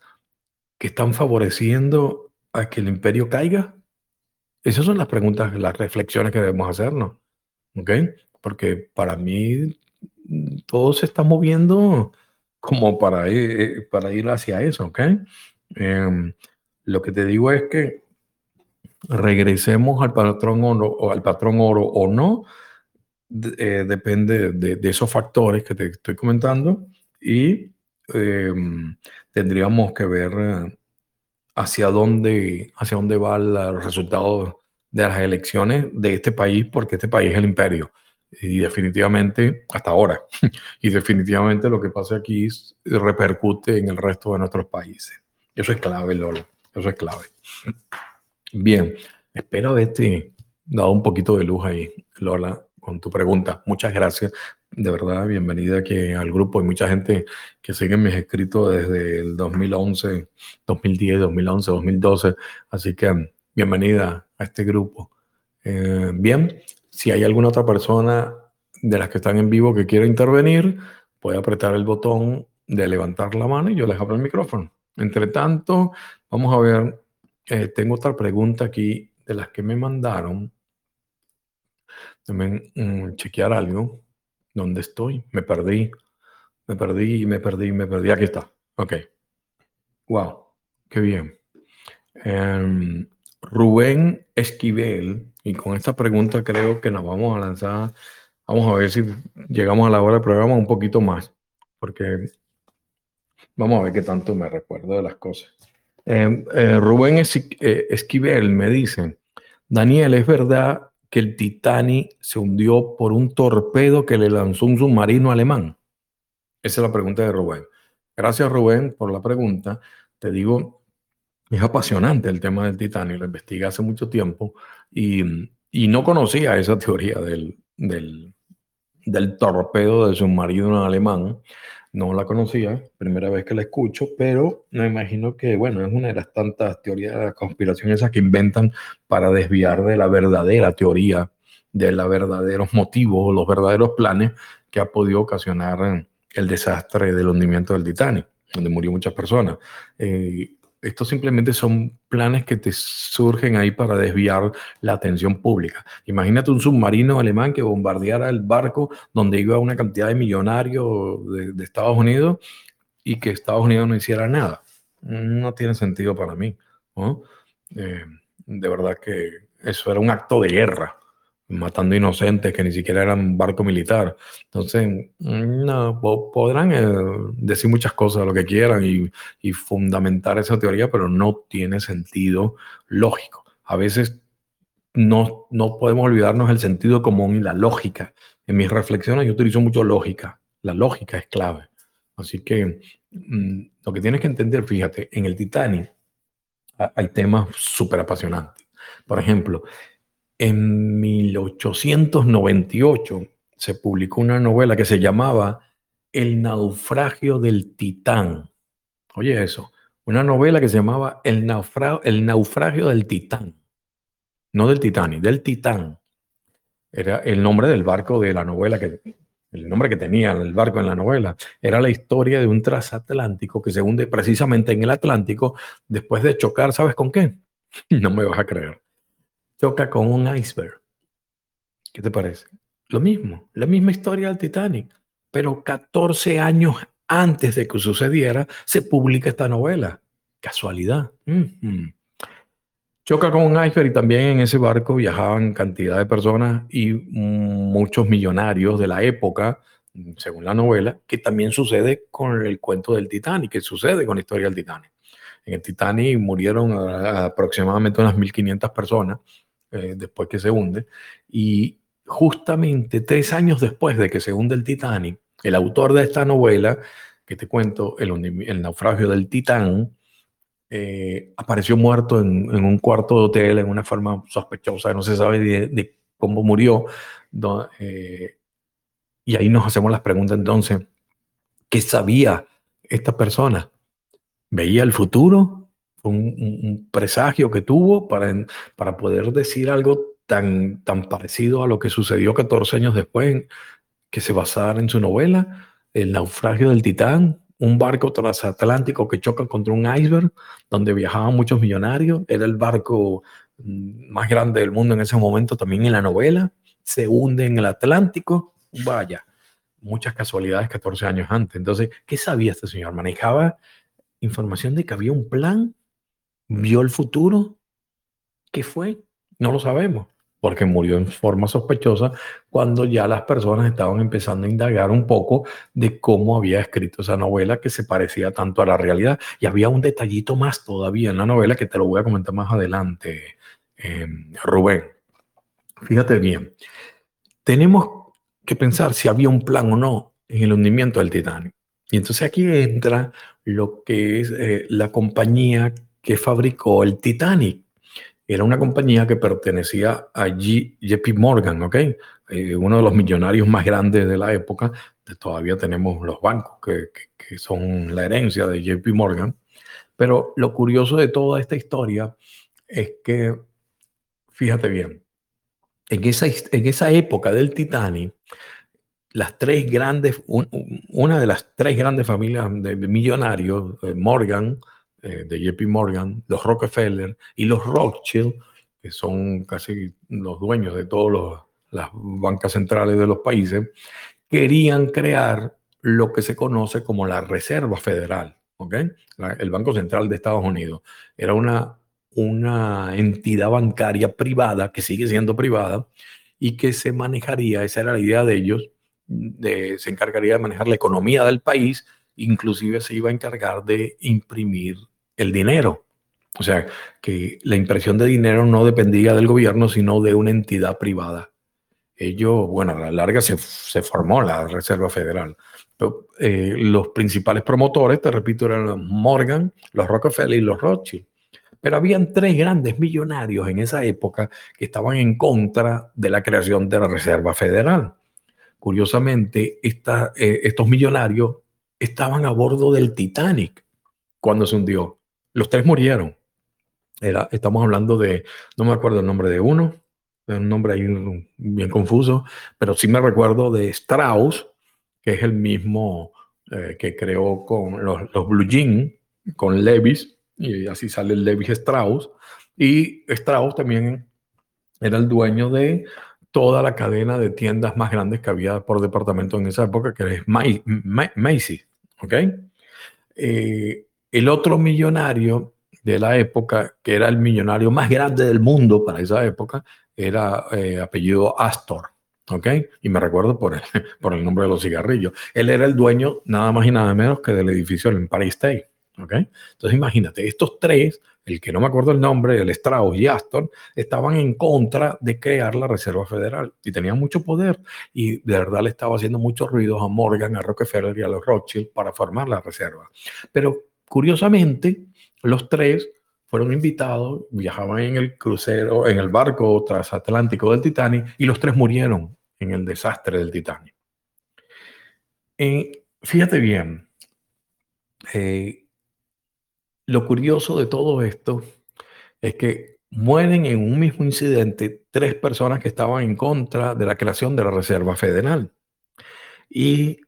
que están favoreciendo a que el imperio caiga? Esas son las preguntas, las reflexiones que debemos hacernos. ¿Ok? Porque para mí mm, todo se está moviendo como para ir, eh, para ir hacia eso. ¿Ok? Em, lo que te digo es que regresemos al patrón oro o al patrón oro o no eh, depende de, esos factores que te estoy comentando y em, tendríamos que ver eh, hacia dónde, hacia dónde va el resultado de las elecciones de este país, porque este país es el imperio. Y definitivamente, hasta ahora, y definitivamente lo que pasa aquí repercute en el resto de nuestros países. Eso es clave, Lola. Eso es clave. Bien, espero haberte dado un poquito de luz ahí, Lola con tu pregunta. Muchas gracias. De verdad, bienvenida aquí al grupo. Hay mucha gente que sigue mis escritos desde el 2011, 2010, 2011, 2012. Así que bienvenida a este grupo. Eh, bien, si hay alguna otra persona de las que están en vivo que quiera intervenir, puede apretar el botón de levantar la mano y yo les abro el micrófono. Entre tanto, vamos a ver, eh, tengo otra pregunta aquí de las que me mandaron también mm, chequear algo. ¿Dónde estoy? Me perdí. Me perdí, me perdí, me perdí. Aquí está. Ok. Wow. Qué bien. Em, Rubén Esquivel, y con esta pregunta creo que nos vamos a lanzar. Vamos a ver si llegamos a la hora del programa un poquito más, porque vamos a ver qué tanto me recuerdo de las cosas. Em, eh, Rubén eh, Esquivel me dice, Daniel, ¿es verdad que el Titanic se hundió por un torpedo que le lanzó un submarino alemán? Esa es la pregunta de Rubén. Gracias, Rubén, por la pregunta. Te digo, es apasionante el tema del Titanic, lo investigué hace mucho tiempo y, y no conocía esa teoría del, del, del torpedo del submarino alemán no la conocía, primera vez que la escucho, pero me imagino que, bueno, es una de las tantas teorías de la conspiración esas que inventan para desviar de la verdadera teoría, de los verdaderos motivos, los verdaderos planes que ha podido ocasionar el desastre del hundimiento del Titanic, donde murió muchas personas. Eh, estos simplemente son planes que te surgen ahí para desviar la atención pública. Imagínate un submarino alemán que bombardeara el barco donde iba una cantidad de millonarios de, Estados Unidos y que Estados Unidos no hiciera nada. No tiene sentido para mí. Eh, de verdad que eso era un acto de guerra matando inocentes que ni siquiera eran barco militar. Entonces, no, podrán eh, decir muchas cosas, lo que quieran y, y, fundamentar esa teoría, pero no tiene sentido lógico. A veces no, no podemos olvidarnos el sentido común y la lógica. En mis reflexiones yo utilizo mucho lógica. La lógica es clave. Así que mm, lo que tienes que entender, fíjate, en el Titanic hay temas súper apasionantes. Por ejemplo, en 1898 se publicó una novela que se llamaba El naufragio del Titán. Oye eso, una novela que se llamaba El naufragio, el naufragio del Titán. No del Titanic, del Titán. Era el nombre del barco de la novela, que, el nombre que tenía el barco en la novela. Era la historia de un transatlántico que se hunde precisamente en el Atlántico después de chocar, ¿sabes con qué? No me vas a creer. Choca con un iceberg. ¿Qué te parece? Lo mismo, la misma historia del Titanic, pero 14 años antes de que sucediera, se publica esta novela. Casualidad. Choca con un iceberg y también en ese barco viajaban cantidad de personas y muchos millonarios de la época, según la novela, que también sucede con el cuento del Titanic, que sucede con la historia del Titanic. En el Titanic murieron aproximadamente unas 1.500 personas eh, después que se hunde y justamente tres años después de que se hunde el Titanic, el autor de esta novela, que te cuento, El, naufragio del Titán, eh, apareció muerto en, un cuarto de hotel en una forma sospechosa, no se sabe de, cómo murió. Eh, y ahí nos hacemos las preguntas entonces, ¿qué sabía esta persona? ¿Veía el futuro? Un, presagio que tuvo para, para poder decir algo tan, tan parecido a lo que sucedió 14 años después, que se basara en su novela, El naufragio del Titán, un barco transatlántico que choca contra un iceberg, donde viajaban muchos millonarios, era el barco mm, más grande del mundo en ese momento, también en la novela, se hunde en el Atlántico, vaya, muchas casualidades 14 años antes. Entonces, ¿qué sabía este señor? Manejaba información de que había un plan, vio el futuro, ¿qué fue? No lo sabemos porque murió en forma sospechosa cuando ya las personas estaban empezando a indagar un poco de cómo había escrito esa novela que se parecía tanto a la realidad. Y había un detallito más todavía en la novela que te lo voy a comentar más adelante, em, Rubén. Fíjate bien, tenemos que pensar si había un plan o no en el hundimiento del Titanic. Y entonces aquí entra lo que es eh, la compañía que fabricó el Titanic era una compañía que pertenecía a JP Morgan, ¿ok? Eh, uno de los millonarios más grandes de la época. Todavía tenemos los bancos que, que, son la herencia de JP Morgan. Pero lo curioso de toda esta historia es que, fíjate bien, en esa, en esa época del Titanic, las tres grandes, una de las tres grandes familias de, millonarios, eh, Morgan, eh, de JP Morgan, los Rockefeller y los Rothschild, que son casi los dueños de todas las bancas centrales de los países, querían crear lo que se conoce como la Reserva Federal, ¿okay? el Banco Central de Estados Unidos. Era una, una entidad bancaria privada, que sigue siendo privada, y que se manejaría, esa era la idea de ellos, de, se encargaría de manejar la economía del país, inclusive se iba a encargar de imprimir el dinero. O sea, que la impresión de dinero no dependía del gobierno, sino de una entidad privada. Ello, bueno, a la larga se, formó la Reserva Federal. Eh, los principales promotores, te repito, eran los Morgan, los Rockefeller y los Rothschild. Pero habían tres grandes millonarios en esa época que estaban en contra de la creación de la Reserva Federal. Curiosamente, eh, estos millonarios estaban a bordo del Titanic cuando se hundió. Los tres murieron. Era, estamos hablando de, no me acuerdo el nombre de uno, un nombre ahí bien confuso, pero sí me recuerdo de Strauss, que es el mismo eh, que creó con los, Blue Jeans, con Levis, y así sale Levis Strauss. Y Strauss también era el dueño de toda la cadena de tiendas más grandes que había por departamento en esa época, que es Macy's. ¿Ok? Eh, el otro millonario de la época, que era el millonario más grande del mundo para esa época, era eh, apellido Astor. ¿Ok? Y me recuerdo por el, nombre de los cigarrillos. Él era el dueño nada más y nada menos que del edificio del Empire State. ¿Ok? Entonces imagínate, estos tres, el que no me acuerdo el nombre, el Strauss y Astor, estaban en contra de crear la Reserva Federal y tenían mucho poder y de verdad le estaba haciendo mucho ruido a Morgan, a Rockefeller y a los Rothschild para formar la Reserva. Pero curiosamente, los tres fueron invitados, viajaban en el crucero, en el barco transatlántico del Titanic y los tres murieron en el desastre del Titanic. Eh, fíjate bien, eh, lo curioso de todo esto es que mueren en un mismo incidente tres personas que estaban en contra de la creación de la Reserva Federal. Y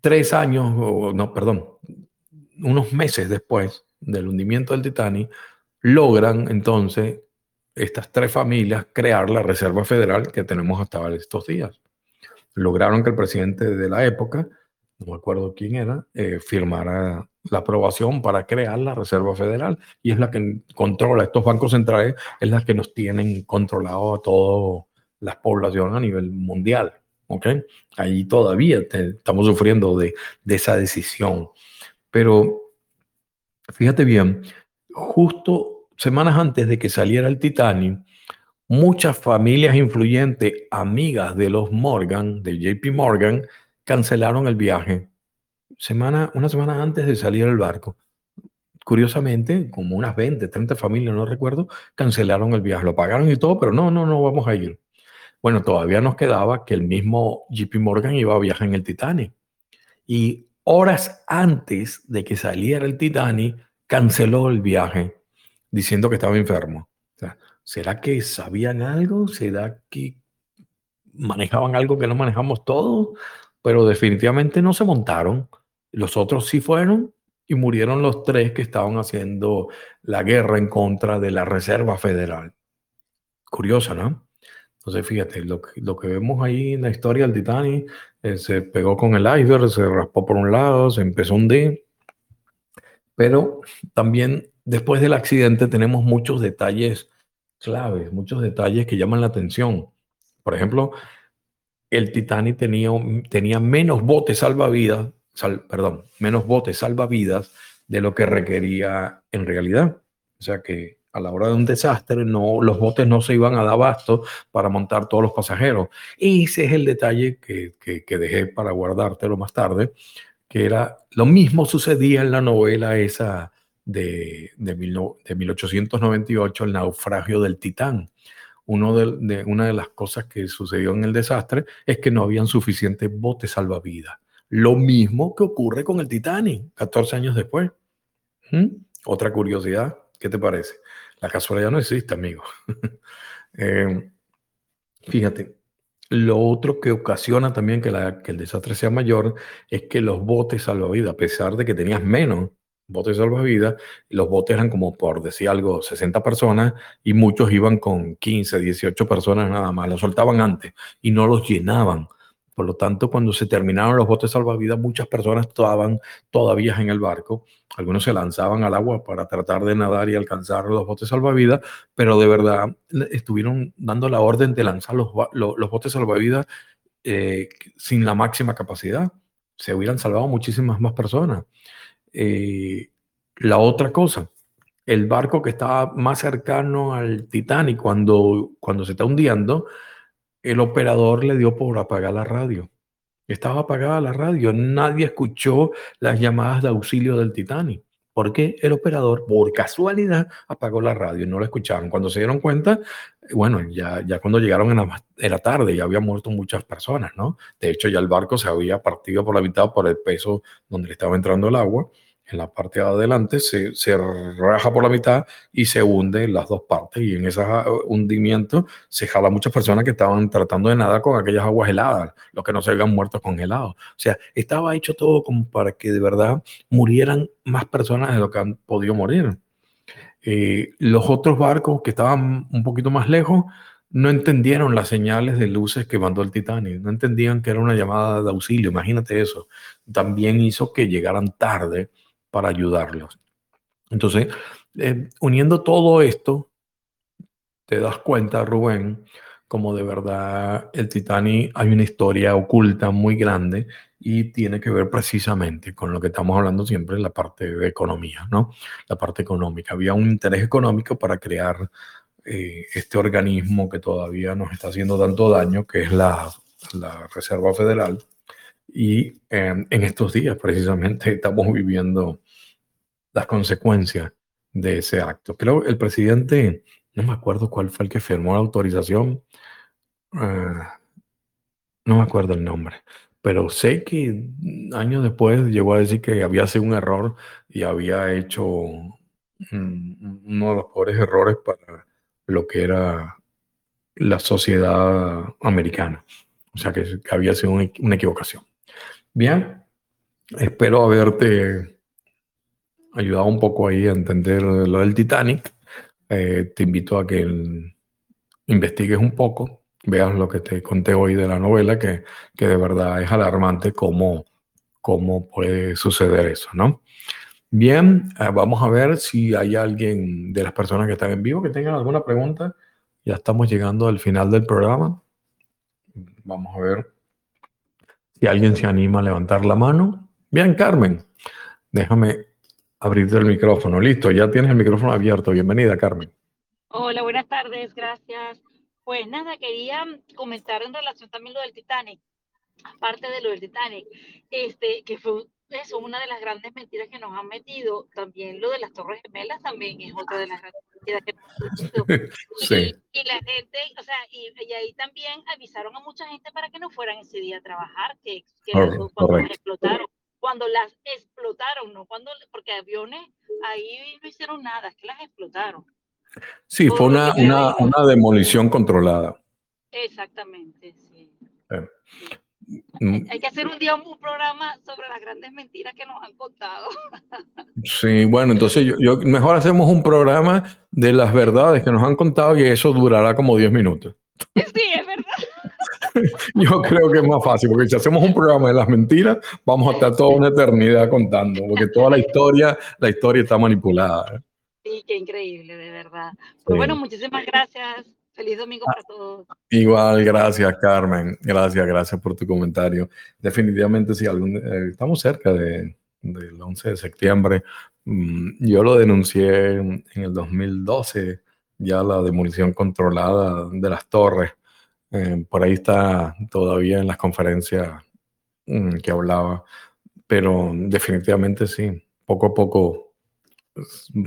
tres años, no, perdón, unos meses después del hundimiento del Titanic, logran entonces estas tres familias crear la Reserva Federal que tenemos hasta estos días. Lograron que el presidente de la época, no me acuerdo quién era, eh, firmara la aprobación para crear la Reserva Federal y es la que controla estos bancos centrales, es la que nos tienen controlado a toda la población a nivel mundial. ¿ok? Ahí todavía estamos sufriendo de esa decisión. Pero fíjate bien, justo semanas antes de que saliera el Titanic, muchas familias influyentes, amigas de los Morgan, de JP Morgan, cancelaron el viaje semana, una semana antes de salir el barco. Curiosamente, como unas 20, 30 familias, no recuerdo, cancelaron el viaje. Lo pagaron y todo, pero no, no, no vamos a ir. Bueno, todavía nos quedaba que el mismo JP Morgan iba a viajar en el Titanic. Y horas antes de que saliera el Titanic, canceló el viaje diciendo que estaba enfermo. ¿Será que sabían algo? ¿Será que manejaban algo que no manejamos todos? Pero definitivamente no se montaron. Los otros sí fueron y murieron los tres que estaban haciendo la guerra en contra de la Reserva Federal. Curioso, ¿no? Entonces, fíjate, lo, lo que vemos ahí en la historia del Titanic, eh, se pegó con el iceberg, se raspó por un lado, se empezó a hundir, pero también después del accidente tenemos muchos detalles claves, muchos detalles que llaman la atención. Por ejemplo, el Titanic tenía, menos botes salvavidas perdón, menos botes salvavidas de lo que requería en realidad. O sea que a la hora de un desastre, no, los botes no se iban a dar abasto para montar todos los pasajeros. Y ese es el detalle que, que, dejé para guardártelo más tarde, que era lo mismo sucedía en la novela esa de, de, de 1898, El naufragio del Titán. Uno de, una de las cosas que sucedió en el desastre es que no habían suficientes botes salvavidas. Lo mismo que ocurre con el Titanic 14 años después. ¿Mm? Otra curiosidad, ¿qué te parece? La casualidad no existe, amigo. Eh, fíjate, lo otro que ocasiona también que, que, el desastre sea mayor es que los botes salvavidas, a pesar de que tenías menos botes salvavidas, los botes eran como por decir algo, 60 personas y muchos iban con 15, 18 personas nada más, los soltaban antes y no los llenaban por lo tanto, cuando se terminaron los botes salvavidas, muchas personas estaban todavía en el barco. Algunos se lanzaban al agua para tratar de nadar y alcanzar los botes salvavidas, pero de verdad estuvieron dando la orden de lanzar los, botes salvavidas eh, sin la máxima capacidad. Se hubieran salvado muchísimas más personas. Eh, la otra cosa, el barco que estaba más cercano al Titanic cuando, cuando se está hundiendo, el operador le dio por apagar la radio. Estaba apagada la radio, nadie escuchó las llamadas de auxilio del Titanic. Porque el operador, por casualidad, apagó la radio y no lo escucharon. Cuando se dieron cuenta, bueno, ya, ya cuando llegaron en la, tarde, ya había muerto muchas personas, ¿no? De hecho, ya el barco se había partido por la mitad por el peso donde le estaba entrando el agua en la parte de adelante se, se, raja por la mitad y se hunde las dos partes. Y en ese hundimiento se jala muchas personas que estaban tratando de nadar con aquellas aguas heladas, los que no se habían muerto congelados. O sea, estaba hecho todo como para que de verdad murieran más personas de lo que han podido morir. Eh, los otros barcos que estaban un poquito más lejos no entendieron las señales de luces que mandó el Titanic, no entendían que era una llamada de auxilio, imagínate eso. También hizo que llegaran tarde para ayudarlos. Entonces, eh, uniendo todo esto, te das cuenta, Rubén, como de verdad el Titanic hay una historia oculta muy grande y tiene que ver precisamente con lo que estamos hablando siempre, la parte de economía, ¿no? La parte económica. Había un interés económico para crear eh, este organismo que todavía nos está haciendo tanto daño, que es la, la Reserva Federal. Y em, en estos días precisamente estamos viviendo las consecuencias de ese acto. Creo que el presidente, no me acuerdo cuál fue el que firmó la autorización, ah, no me acuerdo el nombre, pero sé que años después llegó a decir que había sido un error y había hecho uno de los peores errores para lo que era la sociedad americana. O sea, que, había sido una, equivocación. Bien, espero haberte ayudado un poco ahí a entender lo del Titanic. Eh, te invito a que investigues un poco, veas lo que te conté hoy de la novela, que, que de verdad es alarmante cómo, cómo puede suceder eso, ¿no? Bien, eh, vamos a ver si hay alguien de las personas que están en vivo que tengan alguna pregunta. Ya estamos llegando al final del programa. Vamos a ver si alguien se anima a levantar la mano. Bien, Carmen, déjame abrirte el micrófono. Listo, ya tienes el micrófono abierto. Bienvenida, Carmen. Hola, buenas tardes, gracias. Pues nada, quería comentar en relación también lo del Titanic, aparte de lo del Titanic, este, que fue eso, una de las grandes mentiras que nos han metido. También lo de las Torres Gemelas también es otra de las grandes mentiras que nos han metido. sí. y, la gente, o sea, y, ahí también avisaron a mucha gente para que no fueran ese día a trabajar, que, que cuando las explotaron. Cuando las explotaron, no cuando, porque aviones ahí no hicieron nada, es que las explotaron. Sí, fue una, una, una, demolición controlada. Exactamente, sí. Mm. Hay que hacer un día un programa sobre las grandes mentiras que nos han contado. Sí, bueno, entonces yo, mejor hacemos un programa de las verdades que nos han contado y eso durará como 10 minutos. Sí, es verdad. Yo creo que es más fácil, porque si hacemos un programa de las mentiras, vamos a estar toda una eternidad contando, porque toda la historia, la historia está manipulada. Sí, qué increíble, de verdad. Pues bueno, muchísimas gracias. Feliz domingo para todos. Igual, gracias Carmen. Gracias, gracias por tu comentario. Definitivamente, sí, algún, eh, estamos cerca de, del 11 de septiembre. Mm, yo lo denuncié en, el 2012, ya la demolición controlada de las torres. Eh, por ahí está todavía en las conferencias mm, que hablaba, pero definitivamente sí, poco a poco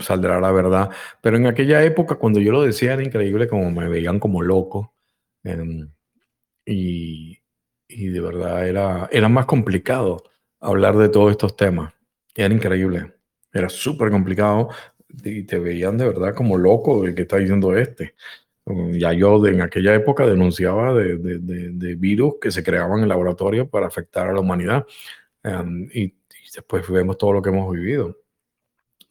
saldrá la verdad. Pero en aquella época, cuando yo lo decía, era increíble como me veían como loco. Em, y, y, de verdad era, era más complicado hablar de todos estos temas. Era increíble. Era súper complicado y te veían de verdad como loco de que está diciendo este. Ya yo en aquella época denunciaba de, de, de, virus que se creaban en el laboratorio para afectar a la humanidad. Em, y, y después vemos todo lo que hemos vivido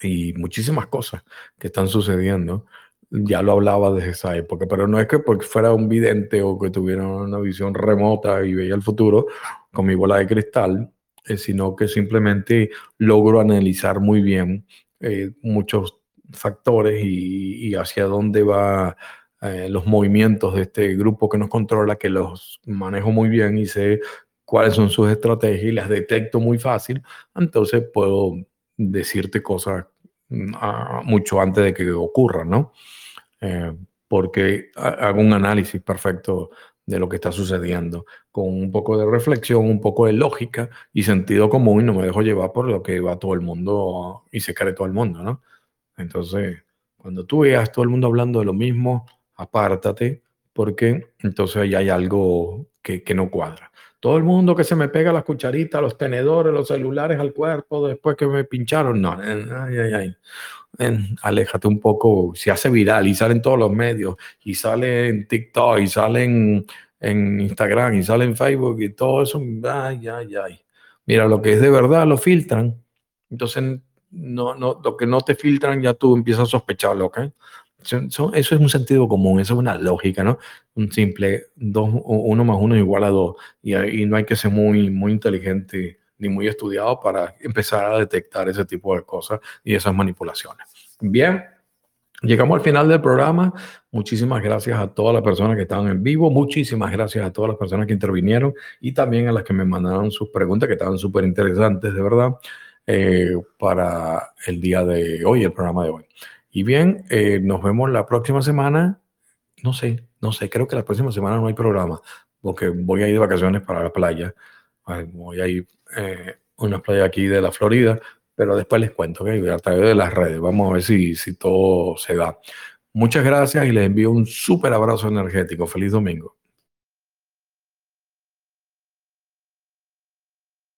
y muchísimas cosas que están sucediendo. Ya lo hablaba desde esa época, pero no es que porque fuera un vidente o que tuviera una visión remota y veía el futuro con mi bola de cristal, eh, sino que simplemente logro analizar muy bien eh, muchos factores y, hacia dónde va eh, los movimientos de este grupo que nos controla, que los manejo muy bien y sé cuáles son sus estrategias y las detecto muy fácil, entonces puedo decirte cosas mucho antes de que ocurran, ¿no? Eh, porque hago un análisis perfecto de lo que está sucediendo, con un poco de reflexión, un poco de lógica y sentido común y no me dejo llevar por lo que va todo el mundo y se cree todo el mundo, ¿no? Entonces, cuando tú veas todo el mundo hablando de lo mismo, apártate, porque entonces ahí hay algo que no cuadra. Todo el mundo que se me pega las cucharitas, los tenedores, los celulares al cuerpo después que me pincharon, no, ay, ay, ay. aléjate un poco, se hace viral y sale en todos los medios, y sale en TikTok, y sale en, Instagram, y sale en Facebook, y todo eso, ay, ay, ay. Mira, lo que es de verdad lo filtran, entonces no, no, lo que no te filtran ya tú empiezas a sospecharlo, ¿ok? Eso es un sentido común, eso es una lógica, ¿no? Un simple dos, uno más uno igual a dos. Y, ahí no hay que ser muy, muy inteligente ni muy estudiado para empezar a detectar ese tipo de cosas y esas manipulaciones. Bien, Llegamos al final del programa. Muchísimas gracias a todas las personas que estaban en vivo. Muchísimas gracias a todas las personas que intervinieron y también a las que me mandaron sus preguntas que estaban súper interesantes, de verdad, eh, para el día de hoy, el programa de hoy. Y bien, eh, nos vemos la próxima semana. No sé, no sé, creo que la próxima semana no hay programa porque voy a ir de vacaciones para la playa. Voy a ir eh, a una playa aquí de la Florida, pero después les cuento, ¿okay? a través de las redes. Vamos a ver si, si todo se da. Muchas gracias y les envío un súper abrazo energético. Feliz domingo.